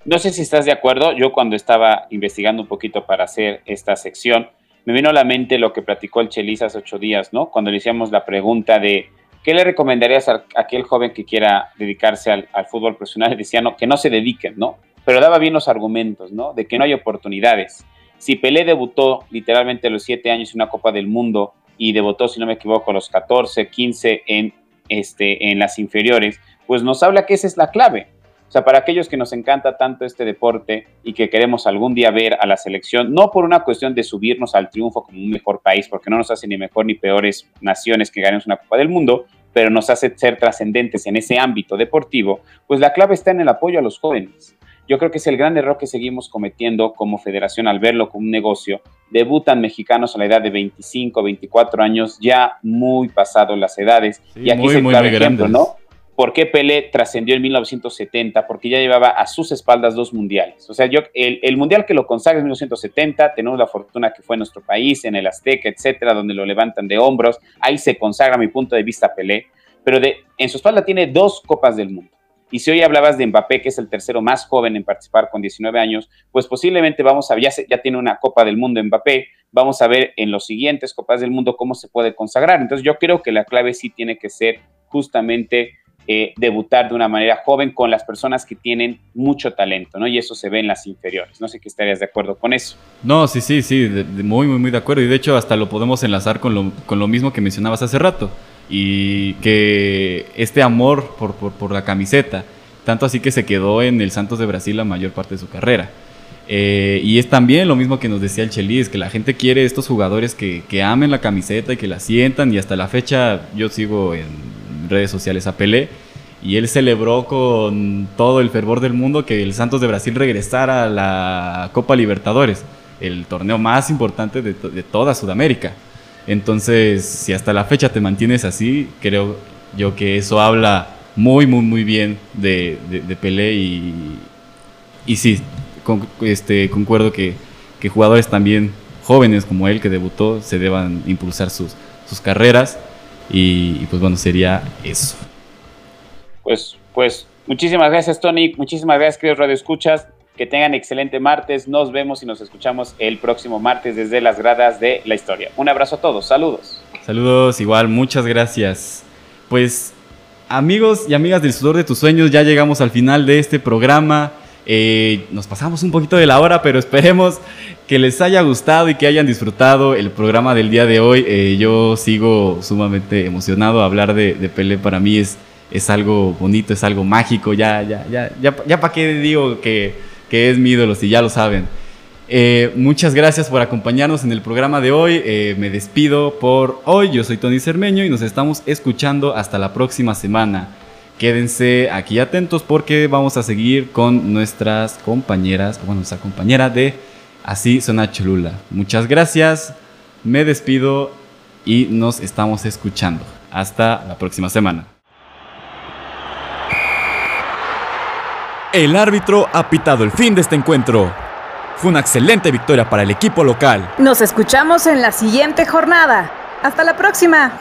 No sé si estás de acuerdo, yo cuando estaba investigando un poquito para hacer esta sección, me vino a la mente lo que platicó el Chelis hace ocho días, ¿no? Cuando le hicimos la pregunta de ¿qué le recomendarías a aquel joven que quiera dedicarse al, fútbol profesional? Decía, no, que no se dediquen, ¿no? Pero daba bien los argumentos, ¿no? De que no hay oportunidades. Si Pelé debutó literalmente a los siete años en una Copa del Mundo y debutó, si no me equivoco, los 14, 15 en, este, en las inferiores, pues nos habla que esa es la clave. O sea, para aquellos que nos encanta tanto este deporte y que queremos algún día ver a la selección, no por una cuestión de subirnos al triunfo como un mejor país, porque no nos hace ni mejor ni peores naciones que ganemos una Copa del Mundo, pero nos hace ser trascendentes en ese ámbito deportivo, pues la clave está en el apoyo a los jóvenes. Yo creo que es el gran error que seguimos cometiendo como federación al verlo como un negocio. Debutan mexicanos a la edad de 25, 24 años, ya muy pasado las edades. y aquí es el claro ejemplo, ¿no? ¿Por qué Pelé trascendió en 1970? Porque ya llevaba a sus espaldas dos mundiales. O sea, yo, el, mundial que lo consagra en 1970, tenemos la fortuna que fue en nuestro país, en el Azteca, etcétera, donde lo levantan de hombros. Ahí se consagra, a mi punto de vista, Pelé. Pero de, en su espalda tiene dos Copas del Mundo. Y si hoy hablabas de Mbappé, que es el tercero más joven en participar con 19 años, pues posiblemente vamos a ver, ya, ya tiene una Copa del Mundo Mbappé, vamos a ver en los siguientes Copas del Mundo cómo se puede consagrar. Entonces yo creo que la clave sí tiene que ser justamente eh, debutar de una manera joven con las personas que tienen mucho talento, ¿no? Y eso se ve en las inferiores. No sé qué estarías de acuerdo con eso. No, sí, sí, sí, muy, muy, muy de acuerdo. Y de hecho hasta lo podemos enlazar con lo, con lo mismo que mencionabas hace rato. Y que este amor por, por, la camiseta, tanto así que se quedó en el Santos de Brasil la mayor parte de su carrera. Eh, y es también lo mismo que nos decía el Chelis, que la gente quiere estos jugadores que, que amen la camiseta y que la sientan. Y hasta la fecha yo sigo en redes sociales a Pelé y él celebró con todo el fervor del mundo que el Santos de Brasil regresara a la Copa Libertadores, el torneo más importante de, toda Sudamérica. Entonces, si hasta la fecha te mantienes así, creo yo que eso habla muy, muy, muy bien de, Pelé y, y sí, este, concuerdo que, jugadores también jóvenes como él que debutó se deban impulsar sus, sus carreras y, pues bueno, sería eso. Pues, pues muchísimas gracias Tony, muchísimas gracias queridos Radio Escuchas, que tengan excelente martes, nos vemos y nos escuchamos el próximo martes desde las gradas de la historia. Un abrazo a todos, saludos. Saludos, igual, muchas gracias. Pues amigos y amigas del sudor de tus sueños, ya llegamos al final de este programa. Eh, nos pasamos un poquito de la hora, pero [LAUGHS] esperemos que les haya gustado y que hayan disfrutado el programa del día de hoy. Eh, yo sigo sumamente emocionado. Hablar de, de para mí es, es algo bonito, es algo mágico. Ya, ya, ya, ya, ya para qué digo que, que, es mi ídolo, si ya lo saben. Eh, muchas gracias por acompañarnos en el programa de hoy. me despido por hoy. Yo soy Tony Cermeño y nos estamos escuchando hasta la próxima semana. Quédense aquí atentos porque vamos a seguir con nuestras compañeras, bueno, nuestra compañera de Así Suena Cholula. Muchas gracias, me despido y nos estamos escuchando. Hasta la próxima semana. El árbitro ha pitado el fin de este encuentro. Fue una excelente victoria para el equipo local. Nos escuchamos en la siguiente jornada. Hasta la próxima.